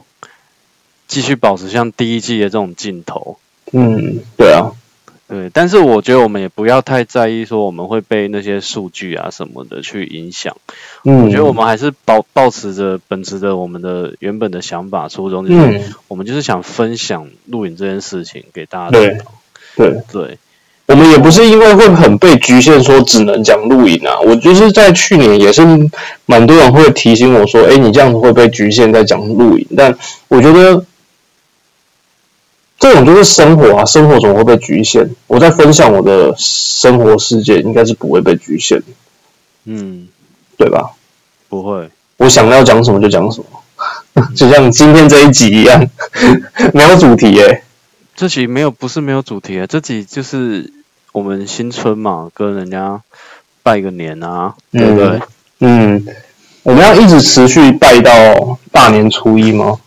S1: 继续保持像第一季的这种劲头。
S2: 嗯，对啊，
S1: 对，但是我觉得我们也不要太在意说我们会被那些数据啊什么的去影响。
S2: 嗯，
S1: 我觉得我们还是保保持着秉持着我们的原本的想法初衷，就是
S2: 嗯，
S1: 我们就是想分享录影这件事情给大家
S2: 对
S1: 知道。
S2: 对，
S1: 对，
S2: 我们也不是因为会很被局限，说只能讲录影啊。我就是在去年也是蛮多人会提醒我说，哎，你这样子会被局限在讲录影。但我觉得这种就是生活啊，生活怎么会被局限？我在分享我的生活世界，应该是不会被局限，
S1: 嗯，
S2: 对吧？
S1: 不会，
S2: 我想要讲什么就讲什么，就像今天这一集一样，没有主题耶、
S1: 这集没有不是没有主题啊，这集就是我们新春嘛，跟人家拜个年啊，对不对？
S2: 嗯，我们要一直持续拜到大年初一吗？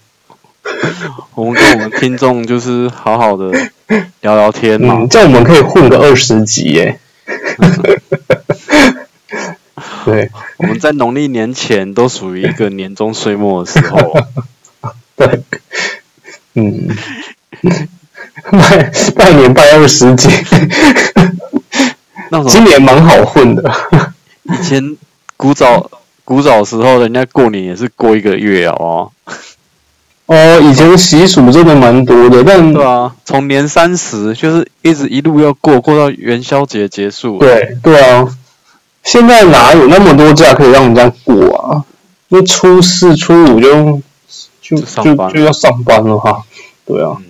S1: 我们跟我们听众就是好好的聊聊天嘛
S2: 嗯，，这样我们可以混个二十集耶。对
S1: 我们在农历年前都属于一个年终岁末的时候，
S2: 对，嗯，拜拜年拜二十几，
S1: 那种。
S2: 今年蛮好混的。
S1: 以前古早古早时候，人家过年也是过一个月哦，
S2: 哦，以前习俗真的蛮多的，但
S1: 对啊，从年三十就是一直一路要过，过到元宵节结束，，
S2: 对对啊，现在哪有那么多假可以让人家过啊？因为初四、初五就就
S1: 就上
S2: 就
S1: 班。
S2: 就要上班了哈。对啊，
S1: 嗯，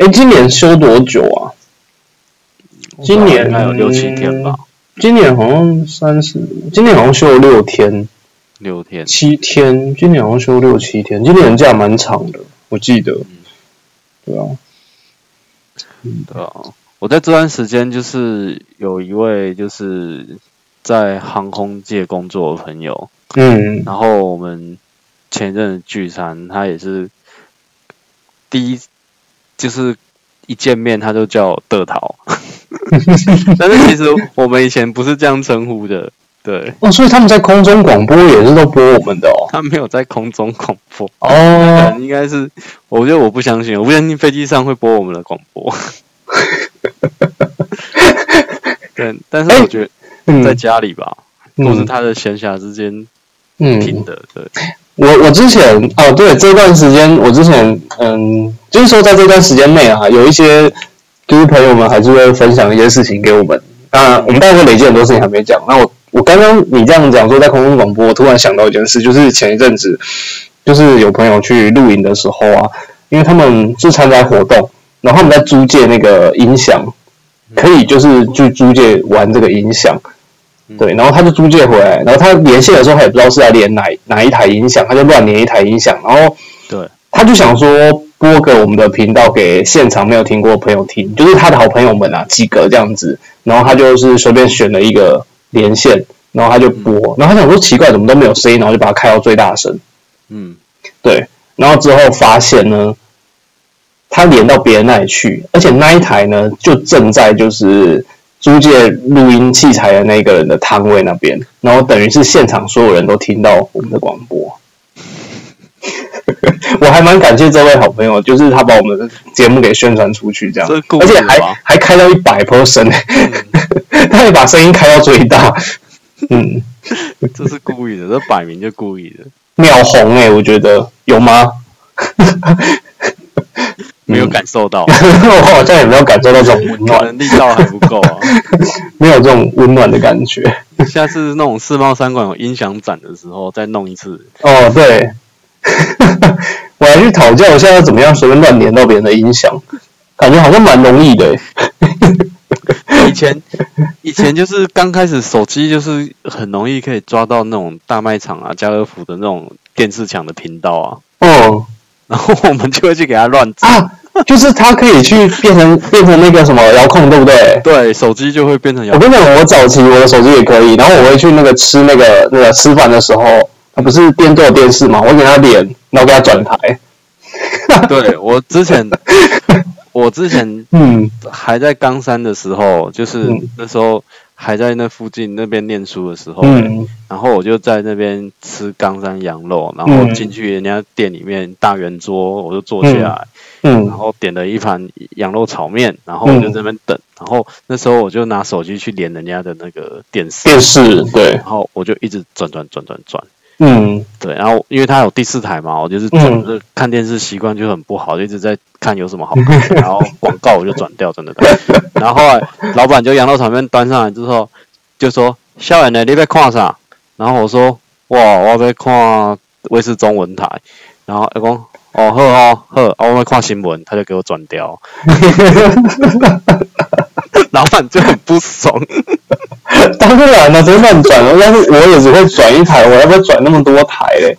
S2: 哎，今年休多久啊？今年
S1: 应该有六七天吧，
S2: 今年好像三十，今年好像休了六天、
S1: 六天，
S2: 七天，今年好像休六七天，今年假蛮长的，我记得。对啊，
S1: 对啊，我在这段时间就是有一位就是在航空界工作的朋友，
S2: 嗯。
S1: 然后我们前一阵子聚餐，他也是第一就是一见面他就叫我德桃，但是其实我们以前不是这样称呼的，对。
S2: 哦，所以他们在空中广播也是都播我们的哦。
S1: 他没有在空中广播，
S2: 哦，
S1: 能应该是，我觉得我不相信，我不相信飞机上会播我们的广播。对，但是我觉得
S2: 嗯。
S1: 在家里吧，或是
S2: 嗯
S1: 他的闲暇之间
S2: 嗯。
S1: 听的，对，
S2: 我我之前哦，对这段时间，我之前嗯，就是说在这段时间内啊，有一些就是朋友们还是会分享一些事情给我们。那我们大概会累积很多事情还没讲。那我我刚刚你这样讲说在空中广播，我突然想到一件事，就是前一阵子就是有朋友去露营的时候啊，因为他们是参加活动，然后他们在租借那个音响，可以就是去租借玩这个音响。对，然后他就租借回来，然后他连线的时候，他也不知道是在连哪哪一台音响，他就乱连一台音响，然后
S1: 对，
S2: 他就想说播给我们的频道给现场没有听过的朋友听，就是他的好朋友们啊，几个这样子，然后他就是随便选了一个连线，然后他就播，然后他想说奇怪，怎么都没有声音，然后就把它开到最大声，
S1: 嗯，
S2: 对，然后之后发现呢，他连到别人那里去，而且那一台呢就正在就是租借录音器材的那个人的摊位那边，然后等于是现场所有人都听到我们的广播。我还蛮感谢这位好朋友，就是他把我们的节目给宣传出去，这样而且还还开到一百 percent，他也把声音开到最大。嗯，
S1: 这是故意的，这摆明就故意的。
S2: 秒红哎、我觉得有吗？
S1: 没有感受到，
S2: 我好像也没有感受到这种温暖，
S1: 能力道还不够啊。
S2: 没有这种温暖的感觉。
S1: 下次那种世贸三馆有音响展的时候再弄一次。
S2: 哦，对，我还去讨教一下要怎么样随便乱连到别人的音响，感觉好像蛮容易的欸。
S1: 以前以前就是刚开始手机就是很容易可以抓到那种大卖场啊、家乐福的那种电视墙的频道啊，
S2: 哦
S1: 然后我们就会去给它乱整。
S2: 啊，就是它可以去变成变成那个什么遥控，对不对？
S1: 对，手机就会变成遥
S2: 我跟你讲，我早期我的手机也可以，然后我会去那个吃那个那个吃饭的时候，它不是边都有电视嘛，我给他连，然后给他转台。
S1: 对我之前，我之前
S2: 嗯。
S1: 还在冈山的时候，就是
S2: 嗯。
S1: 那时候还在那附近那边念书的时候，
S2: 嗯。
S1: 然后我就在那边吃冈山羊肉，然后
S2: 嗯。
S1: 进去人家店里面大圆桌，我就坐下来，然
S2: 嗯。
S1: 后点了一盘羊肉炒面，然后我就在那边等，然后那时候我就拿手机去连人家的那个电视，
S2: 电视对，
S1: 然后我就一直转转转转转。
S2: 嗯
S1: 对，然后因为他有第四台嘛，我就是
S2: 嗯
S1: 转着看电视习惯就很不好，就一直在看有什么好看的，然后广告我就转掉，真的。然后后来老板就羊肉炒面端上来之后，就说：“校园的你在看啥？”然后我说：“哇，我在看卫视中文台。”然后他讲：“哦，呵哦，好，啊我在看新闻。”他就给我转掉，老板就很不爽。
S2: 当然了，真乱转了，但是我也只会转一台，我要不要转那么多台嘞？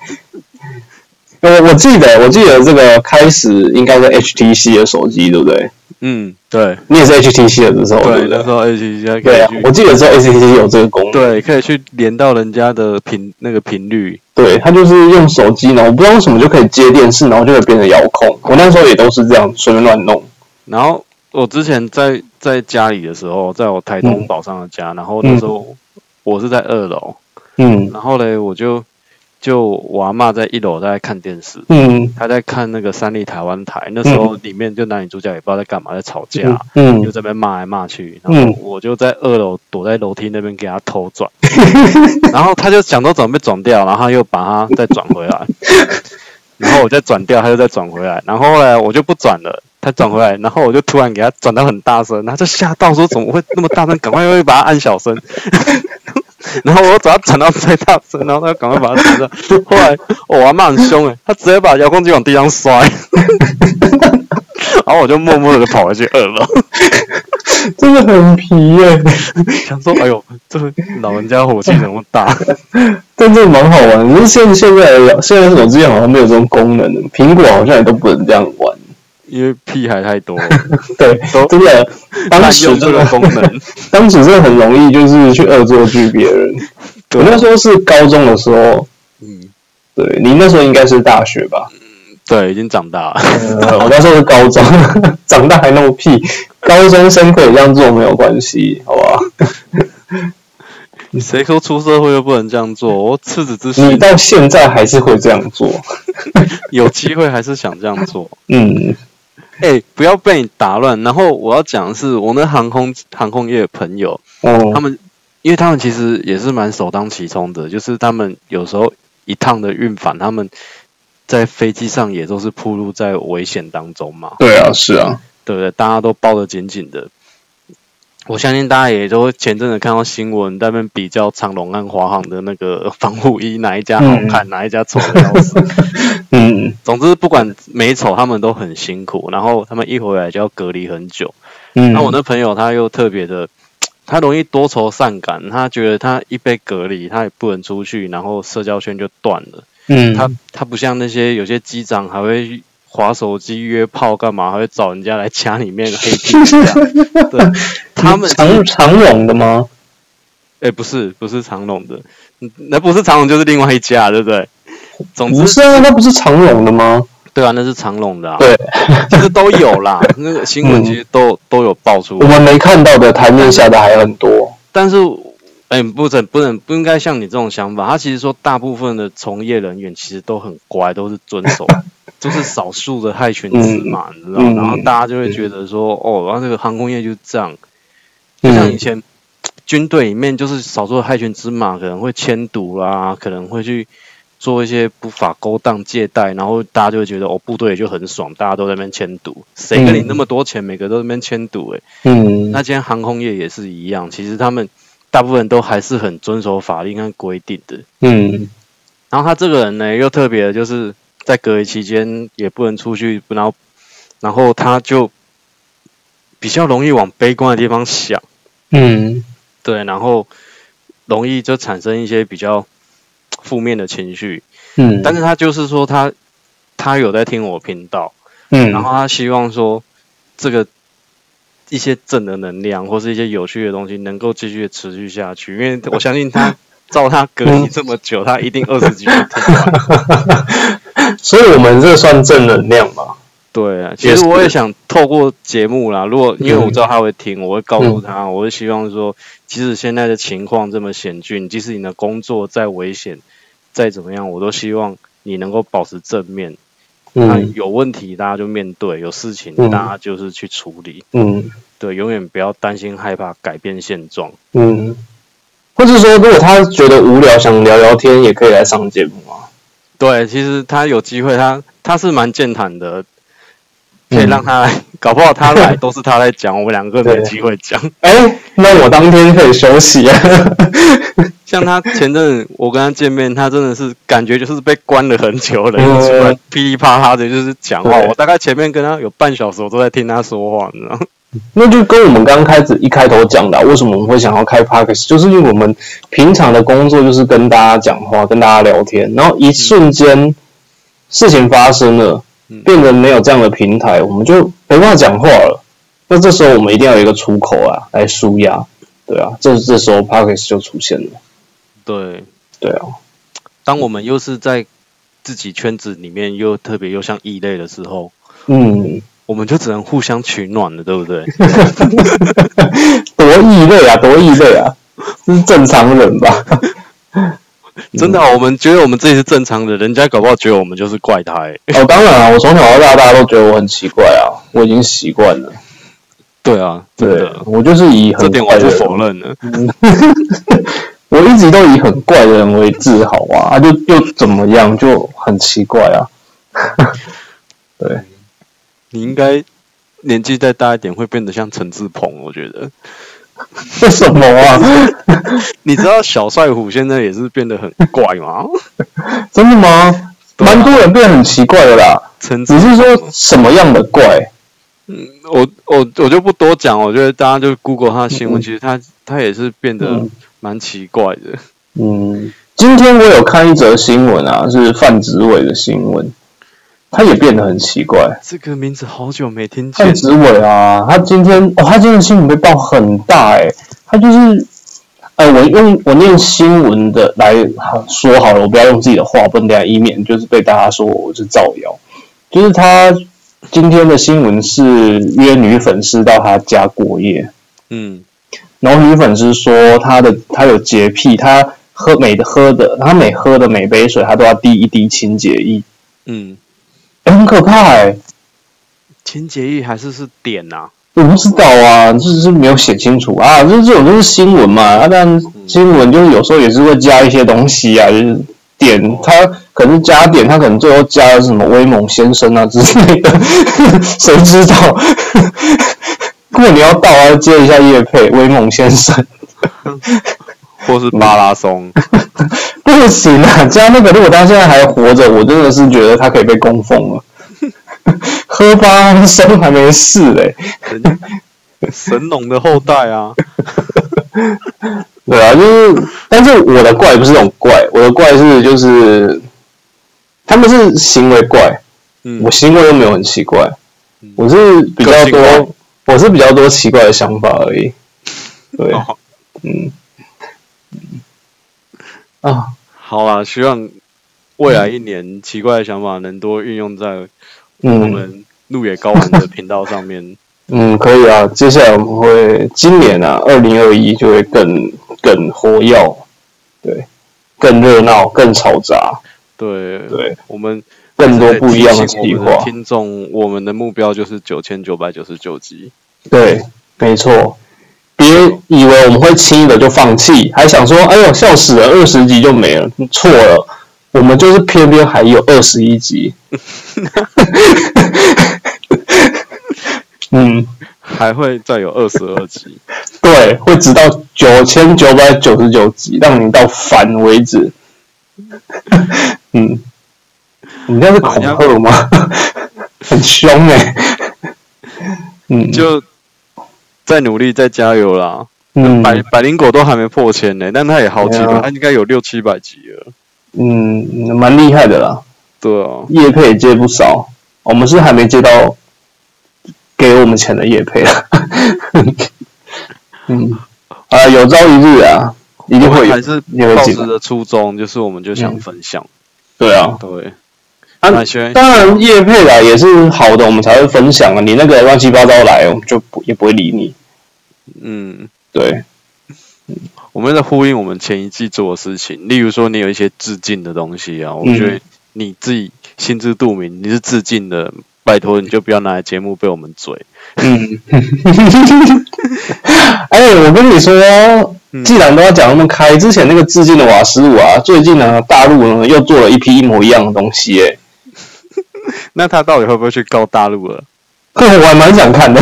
S2: 我我记得，我记得这个开始应该是 HTC 的手机，对不对？
S1: 嗯，对
S2: 你也是 HTC 的时候，对
S1: 对，
S2: 不对？
S1: 那时候 H 可
S2: 对啊
S1: 以，
S2: 我记得只有 HTC 有这个功能。
S1: 对，可以去连到人家的频那个频率。
S2: 对，它就是用手机，呢我不知道为什么就可以接电视，然后就可以变成遥控。我那时候也都是这样随便乱弄。
S1: 然后我之前在在家里的时候，在我台东
S2: 嗯。
S1: 宝上的家，然后那时候我是在二楼，
S2: 嗯。
S1: 然后嘞我就就我阿嬷在一楼在看电视，
S2: 嗯。
S1: 她在看那个三立台湾台，那时候里面就男女主角也不知道在干嘛，在吵架。
S2: 嗯。
S1: 就这边骂来骂去，然后我就在二楼躲在楼梯那边给他偷转，然后他就想都怎么被转掉，然后又把它再转回来，然后我再转掉，他又再转回来，然后后来我就不转了，他转回来，然后我就突然给他转到很大声，然后就吓到说怎么会那么大声，赶快又把它按小声，然后我把它转到最大声，然后他赶快把它转到，后来我阿妈很凶诶，他直接把遥控器往地上摔。然后我就默默的跑回去二楼，
S2: 真的很皮耶，
S1: 想说：“哎呦，这个老人家火气怎么大
S2: 但这蛮好玩的。可是现现在的现在手机好像没有这种功能，苹果好像也都不能这样玩。？”
S1: 因为屁孩太多了，
S2: 对，
S1: 都
S2: 真的，当时真的
S1: 个功能。
S2: 当时真的很容易就是去恶作剧别人。我那时候是高中的时候，
S1: 嗯，
S2: 对你那时候应该是大学吧？
S1: 嗯对，已经长大了。
S2: 呃，我那时候是高中，长大还那么屁，高中生可以这样做没有关系，好不好？
S1: 谁说出社会又不能这样做？我赤子之心你，
S2: 到现在还是会这样做，
S1: 有机会还是想这样做。
S2: 嗯
S1: 哎、不要被你打乱。然后我要讲的是，我那航空航空业的朋友，
S2: 哦
S1: 他们，因为他们其实也是蛮首当其冲的，就是他们有时候一趟的运返，他们在飞机上也都是暴露在危险当中嘛。
S2: 对啊，是啊，
S1: 对不对？大家都包得紧紧的。我相信大家也都前阵子看到新闻，在那边比较长龙和华航的那个 防护衣，哪一家好看，哪一家丑的要死。
S2: 嗯
S1: 总之，不管美丑，他们都很辛苦，然后他们一回来就要隔离很久。
S2: 嗯，
S1: 那我那朋友他又特别的，他容易多愁善感，他觉得他一被隔离，他也不能出去，然后社交圈就断了。
S2: 嗯
S1: 他他不像那些有些机长还会划手机约炮干嘛，还会找人家来家里面黑皮这样。对，他们
S2: 长长荣的吗？
S1: 哎、不是不是长隆的，嗯那不是长隆就是另外一家，对不对？总之
S2: 不是啊，那不是长荣的吗？
S1: 对啊，那是长隆的、啊，
S2: 对，
S1: 其实都有啦。那个新闻其实都、都有爆出
S2: 我们没看到的台面下的还很多。
S1: 但是，哎、不能不能不应该像你这种想法。他其实说，大部分的从业人员其实都很乖，都是遵守，就是少数的害群之马，你知道吗？
S2: 嗯
S1: 然后大家就会觉得说，哦，然后这个航空业就是这样，就像以前，军队里面就是少数的害群之马，可能会迁毒啦，可能会去做一些不法勾当借贷，然后大家就会觉得哦，部队也就很爽，大家都在那边迁毒，谁给你那么多钱，每个都在那边迁毒？哎，
S2: 嗯，
S1: 那今天航空业也是一样，其实他们大部分都还是很遵守法令跟规定的。
S2: 嗯，
S1: 然后他这个人呢，又特别的就是在隔离期间也不能出去，然后然后他就比较容易往悲观的地方想。
S2: 嗯，
S1: 对，然后容易就产生一些比较负面的情绪。
S2: 嗯，
S1: 但是他就是说他他有在听我频道，
S2: 嗯，
S1: 然后他希望说这个一些正的能量或是一些有趣的东西能够继续持续下去，因为我相信他 照他隔离这么久，他一定二十集就听完。
S2: 所以我们这算正能量吧？
S1: 对啊，其实我也想透过节目啦，如果因为我知道他会听，我会告诉他，我会希望说，即使现在的情况这么险峻，即使你的工作再危险，再怎么样，我都希望你能够保持正面。那
S2: 嗯
S1: 有问题大家就面对，有事情
S2: 嗯
S1: 大家就是去处理。
S2: 嗯
S1: 对，永远不要担心害怕改变现状。
S2: 嗯，或者说，如果他觉得无聊，想聊聊天，也可以来上节目啊。
S1: 对，其实他有机会，他他是蛮健谈的，可以
S2: 嗯
S1: 让他来，搞不好他来都是他在讲，我们两个没机会讲。
S2: 哎，那我当天可以休息啊。
S1: 像他前阵我跟他见面，他真的是感觉就是被关了很久的人，
S2: 嗯
S1: 出来噼里啪啦的就是讲话。我大概前面跟他有半小时，我都在听他说话，你知道？
S2: 那就跟我们刚开始一开头讲的啊、为什么我们会想要开 podcast，就是因为我们平常的工作就是跟大家讲话、跟大家聊天，然后一瞬间事情发生了，
S1: 嗯
S2: 变得没有这样的平台，我们就没办法讲话了。那这时候我们一定要有一个出口啊，来舒压，对啊，这这时候 podcast 就出现了，
S1: 对，
S2: 对啊，
S1: 当我们又是在自己圈子里面又特别又像异类的时候，
S2: 嗯，
S1: 我们就只能互相取暖了，对不对？
S2: 多异类啊，多异类啊，这是正常人吧？
S1: 真的啊、我们觉得我们自己是正常的，人家搞不好觉得我们就是怪胎。
S2: 哦，当然啊，我从小到大大家都觉得我很奇怪啊，我已经习惯了。
S1: 对啊，真
S2: 对
S1: 的，，
S2: 我就是以
S1: 这
S2: 很
S1: 点我不
S2: 怪的人，
S1: 否认了。
S2: 我一直都以很怪的人为自豪啊，啊就又怎么样，就很奇怪啊。对，
S1: 你应该年纪再大一点，会变得像陈志鹏，我觉得。
S2: 为什么啊？
S1: 你知道小帅虎现在也是变得很怪吗？
S2: 真的吗？蛮多人变得很奇怪的啦，
S1: 陈志
S2: 只是说什么样的怪？
S1: 我我我就不多讲，我觉得大家就 Google 他的新闻，其实他他也是变得
S2: 嗯
S1: 蛮奇怪的。
S2: 嗯，今天我有看一则新闻啊，是范植伟的新闻，他也变得很奇怪。
S1: 这个名字好久没听见
S2: 范，植伟啊，他今天哦，他今天的新闻被爆很大哎、他就是，哎，我用我念新闻的来说好了，我不要用自己的话，不然等下以免就是被大家说我是造谣。就是他今天的新闻是约女粉丝到他家过夜，
S1: 嗯。
S2: 然后女粉丝说她的她有洁癖，她喝每喝的，她每喝的每杯水，她都要滴一滴清洁液，
S1: 嗯，
S2: 欸很可怕哎、
S1: 清洁液还是是碘呐、
S2: 我不知道啊，就是没有写清楚啊，这这种就是新闻嘛，啊，但新闻就是有时候也是会加一些东西啊，就是点他可能加点，他可能最后加了什么威猛先生啊之类的，谁知道？过年要到啊，要接一下叶佩威猛先生，
S1: 或是马拉松。
S2: 不行啊，加那个如果他现在还活着，我真的是觉得他可以被供奉了。喝吧，生还没事嘞、
S1: 神农的后代啊，
S2: 对啊，就是，但是我的怪不是那种怪，我的怪是就是，他们是行为怪，
S1: 嗯。
S2: 我，行为又没有很奇怪
S1: 嗯，
S2: 我是比较多，我是比较多奇怪的想法而已。对，
S1: 哦。
S2: 嗯，啊，
S1: 好啊，希望未来一年奇怪的想法能多运用在我
S2: 嗯
S1: 们路野高玩的频道上面。
S2: 嗯，可以啊。接下来我们会今年啊，二零二一就会更更活跃，对，更热闹，更嘈杂，
S1: 对，
S2: 对，
S1: 我们
S2: 更多不一样的计划。
S1: 我们的听众，我们的目标就是九千九百九十九集。
S2: 对，没错，别以为我们会轻易的就放弃，还想说，哎呦，笑死了，二十集就没了，错了，我们就是偏偏还有二十一集。嗯，
S1: 还会再有二十二集，
S2: 对，会直到九千九百九十九集，让你到烦为止。嗯，你这是恐吓吗？很凶哎。
S1: 嗯，就再努力，再加油啦。嗯，百百灵果都还没破千呢，但它也好几了，他应该有六七百集了。
S2: 嗯，蛮厉害的啦。
S1: 对啊，
S2: 叶配接不少，我们是还没接到。给我们钱的叶配了，嗯，啊，有朝一日啊，一定会
S1: 还是保持的初衷，就是我们就想分享，
S2: 对啊，
S1: 对，
S2: 啊，当然叶配啦也是好的，我们才会分享啊，你那个乱七八糟来，我们就不也不会理你，嗯，对，
S1: 我们在呼应我们前一季做的事情，例如说你有一些致敬的东西啊，我觉得你自己心知肚明，你是致敬的。拜托，你就不要拿来节目被我们嘴。嗯，
S2: 哎，我跟你说，既然都要讲那么开，之前那个致敬的瓦斯炉啊，最近呢，大陆呢又做了一批一模一样的东西，哎，
S1: 那他到底会不会去告大陆了？
S2: 我还蛮想看的，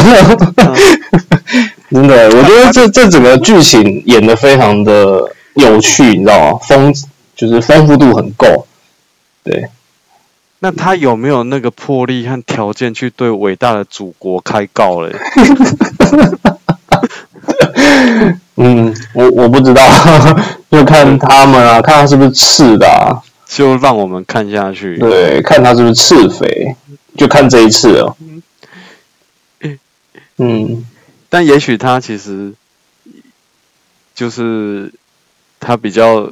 S2: 真的，我觉得这这整个剧情演的非常的有趣，你知道吗？丰就是丰富度很够，对。
S1: 那他有没有那个魄力和条件去对伟大的祖国开告嘞？
S2: 嗯，我我不知道，就看他们啊，看他是不是赤的啊，
S1: 就让我们看下去。
S2: 对，看他是不是赤匪，就看这一次哦。
S1: 嗯，但也许他其实就是他比较。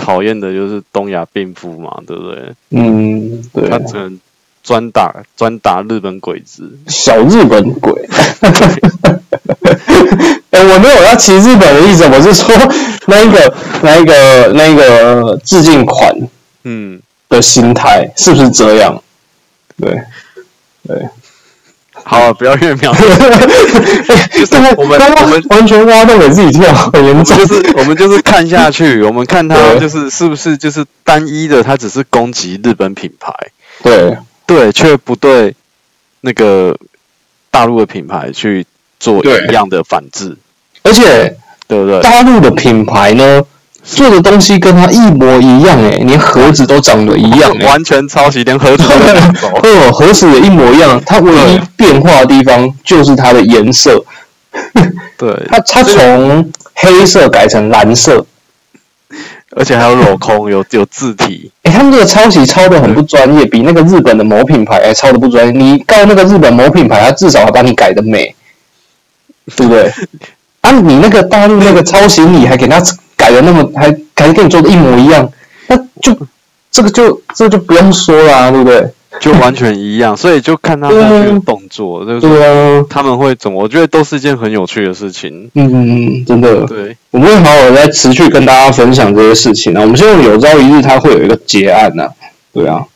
S1: 讨厌的就是东亚病夫嘛，对不对？
S2: 嗯，对。
S1: 他只能专打专打日本鬼子，
S2: 小日本鬼。哎，我没有要骑日本的意思，我是说那一个、那一个、那一个致敬款，嗯，的心态是不是这样？对，对。
S1: 好，不要越描。就是我们我们
S2: 完全挖洞给自己跳，很严重。
S1: 就是我们就是看下去，我们看他就是是不是就是单一的，他只是攻击日本品牌，
S2: 对
S1: 对，却不对那个大陆的品牌去做一样的反制，
S2: 而且
S1: 对不对？
S2: 大陆的品牌呢？做的东西跟它一模一样哎，连盒子都长得一样，
S1: 完全抄袭，连盒子
S2: 都 哦，盒子也一模一样。它唯一变化的地方就是它的颜色，
S1: 对，
S2: 它它从黑色改成蓝色，
S1: 而且还有镂空，有有字体。
S2: 哎，他们这个抄袭抄的很不专业，比那个日本的某品牌还抄的不专业。你告那个日本某品牌，他至少还把你改的美，对不对？啊，你那个大陆那个抄袭，你还给他。改的那么还还跟你做的一模一样，那就这个就这就不用说了，对不对？
S1: 就完全一样，所以就看他们的动作，对啊，他们会怎么？我觉得都是一件很有趣的事情。
S2: 嗯嗯嗯，真的。
S1: 对，
S2: 我们会好好在持续跟大家分享这些事情啊。我们希望有朝一日它会有一个结案呐。对啊，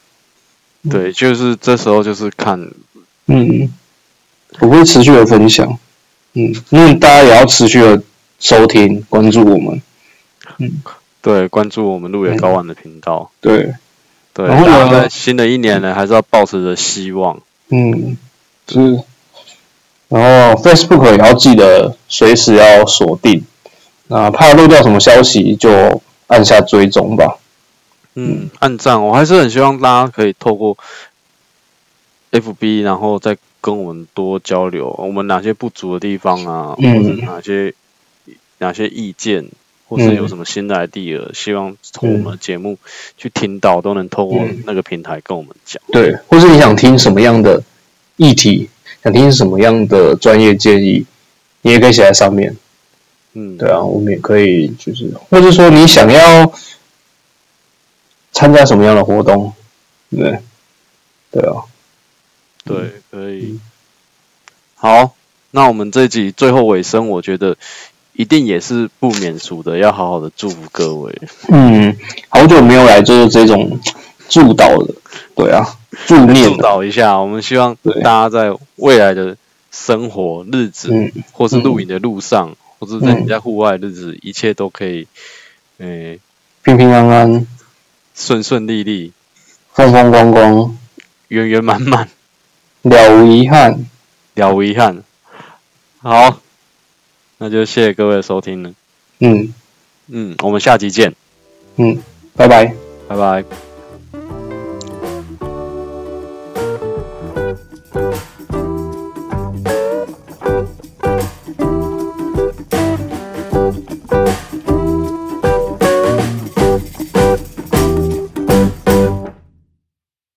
S1: 对，就是这时候就是看，
S2: 嗯，我会持续的分享，嗯，那大家也要持续的收听关注我们。
S1: 嗯，对，关注我们路野高玩的频道。
S2: 对，
S1: 对。然后呢，新的一年呢，还是要保持着希望。
S2: 嗯，是。然后 Facebook 也要记得随时要锁定，那怕漏掉什么消息，就按下追踪吧。
S1: 嗯，按赞，我还是很希望大家可以透过 FB，然后再跟我们多交流，我们哪些不足的地方啊，或者哪些哪些意见。或是有什么新的 idea，希望从我们节目去听到，都能透过那个平台跟我们讲。
S2: 对，或是你想听什么样的议题，想听什么样的专业建议，你也可以写在上面。嗯，对啊，我们也可以，就是，或者说你想要参加什么样的活动，对，对啊，
S1: 对，可以。好，那我们这集最后尾声，我觉得。一定也是不免俗的，要好好的祝福各位。
S2: 嗯，好久没有来做这种祝祷了，对啊，祝念
S1: 祝祷一下。我们希望大家在未来的生活日子，
S2: 嗯
S1: 或是露营的路上，或是在你在户外的日子，一切都可以，诶、
S2: 平平安安，
S1: 顺顺利利，
S2: 风风光光，
S1: 圆圆满满，
S2: 了无遗憾。
S1: 了无遗憾。好，那就谢谢各位的收听了。
S2: 嗯
S1: 嗯，我们下集见，
S2: 嗯，拜拜。
S1: 拜拜。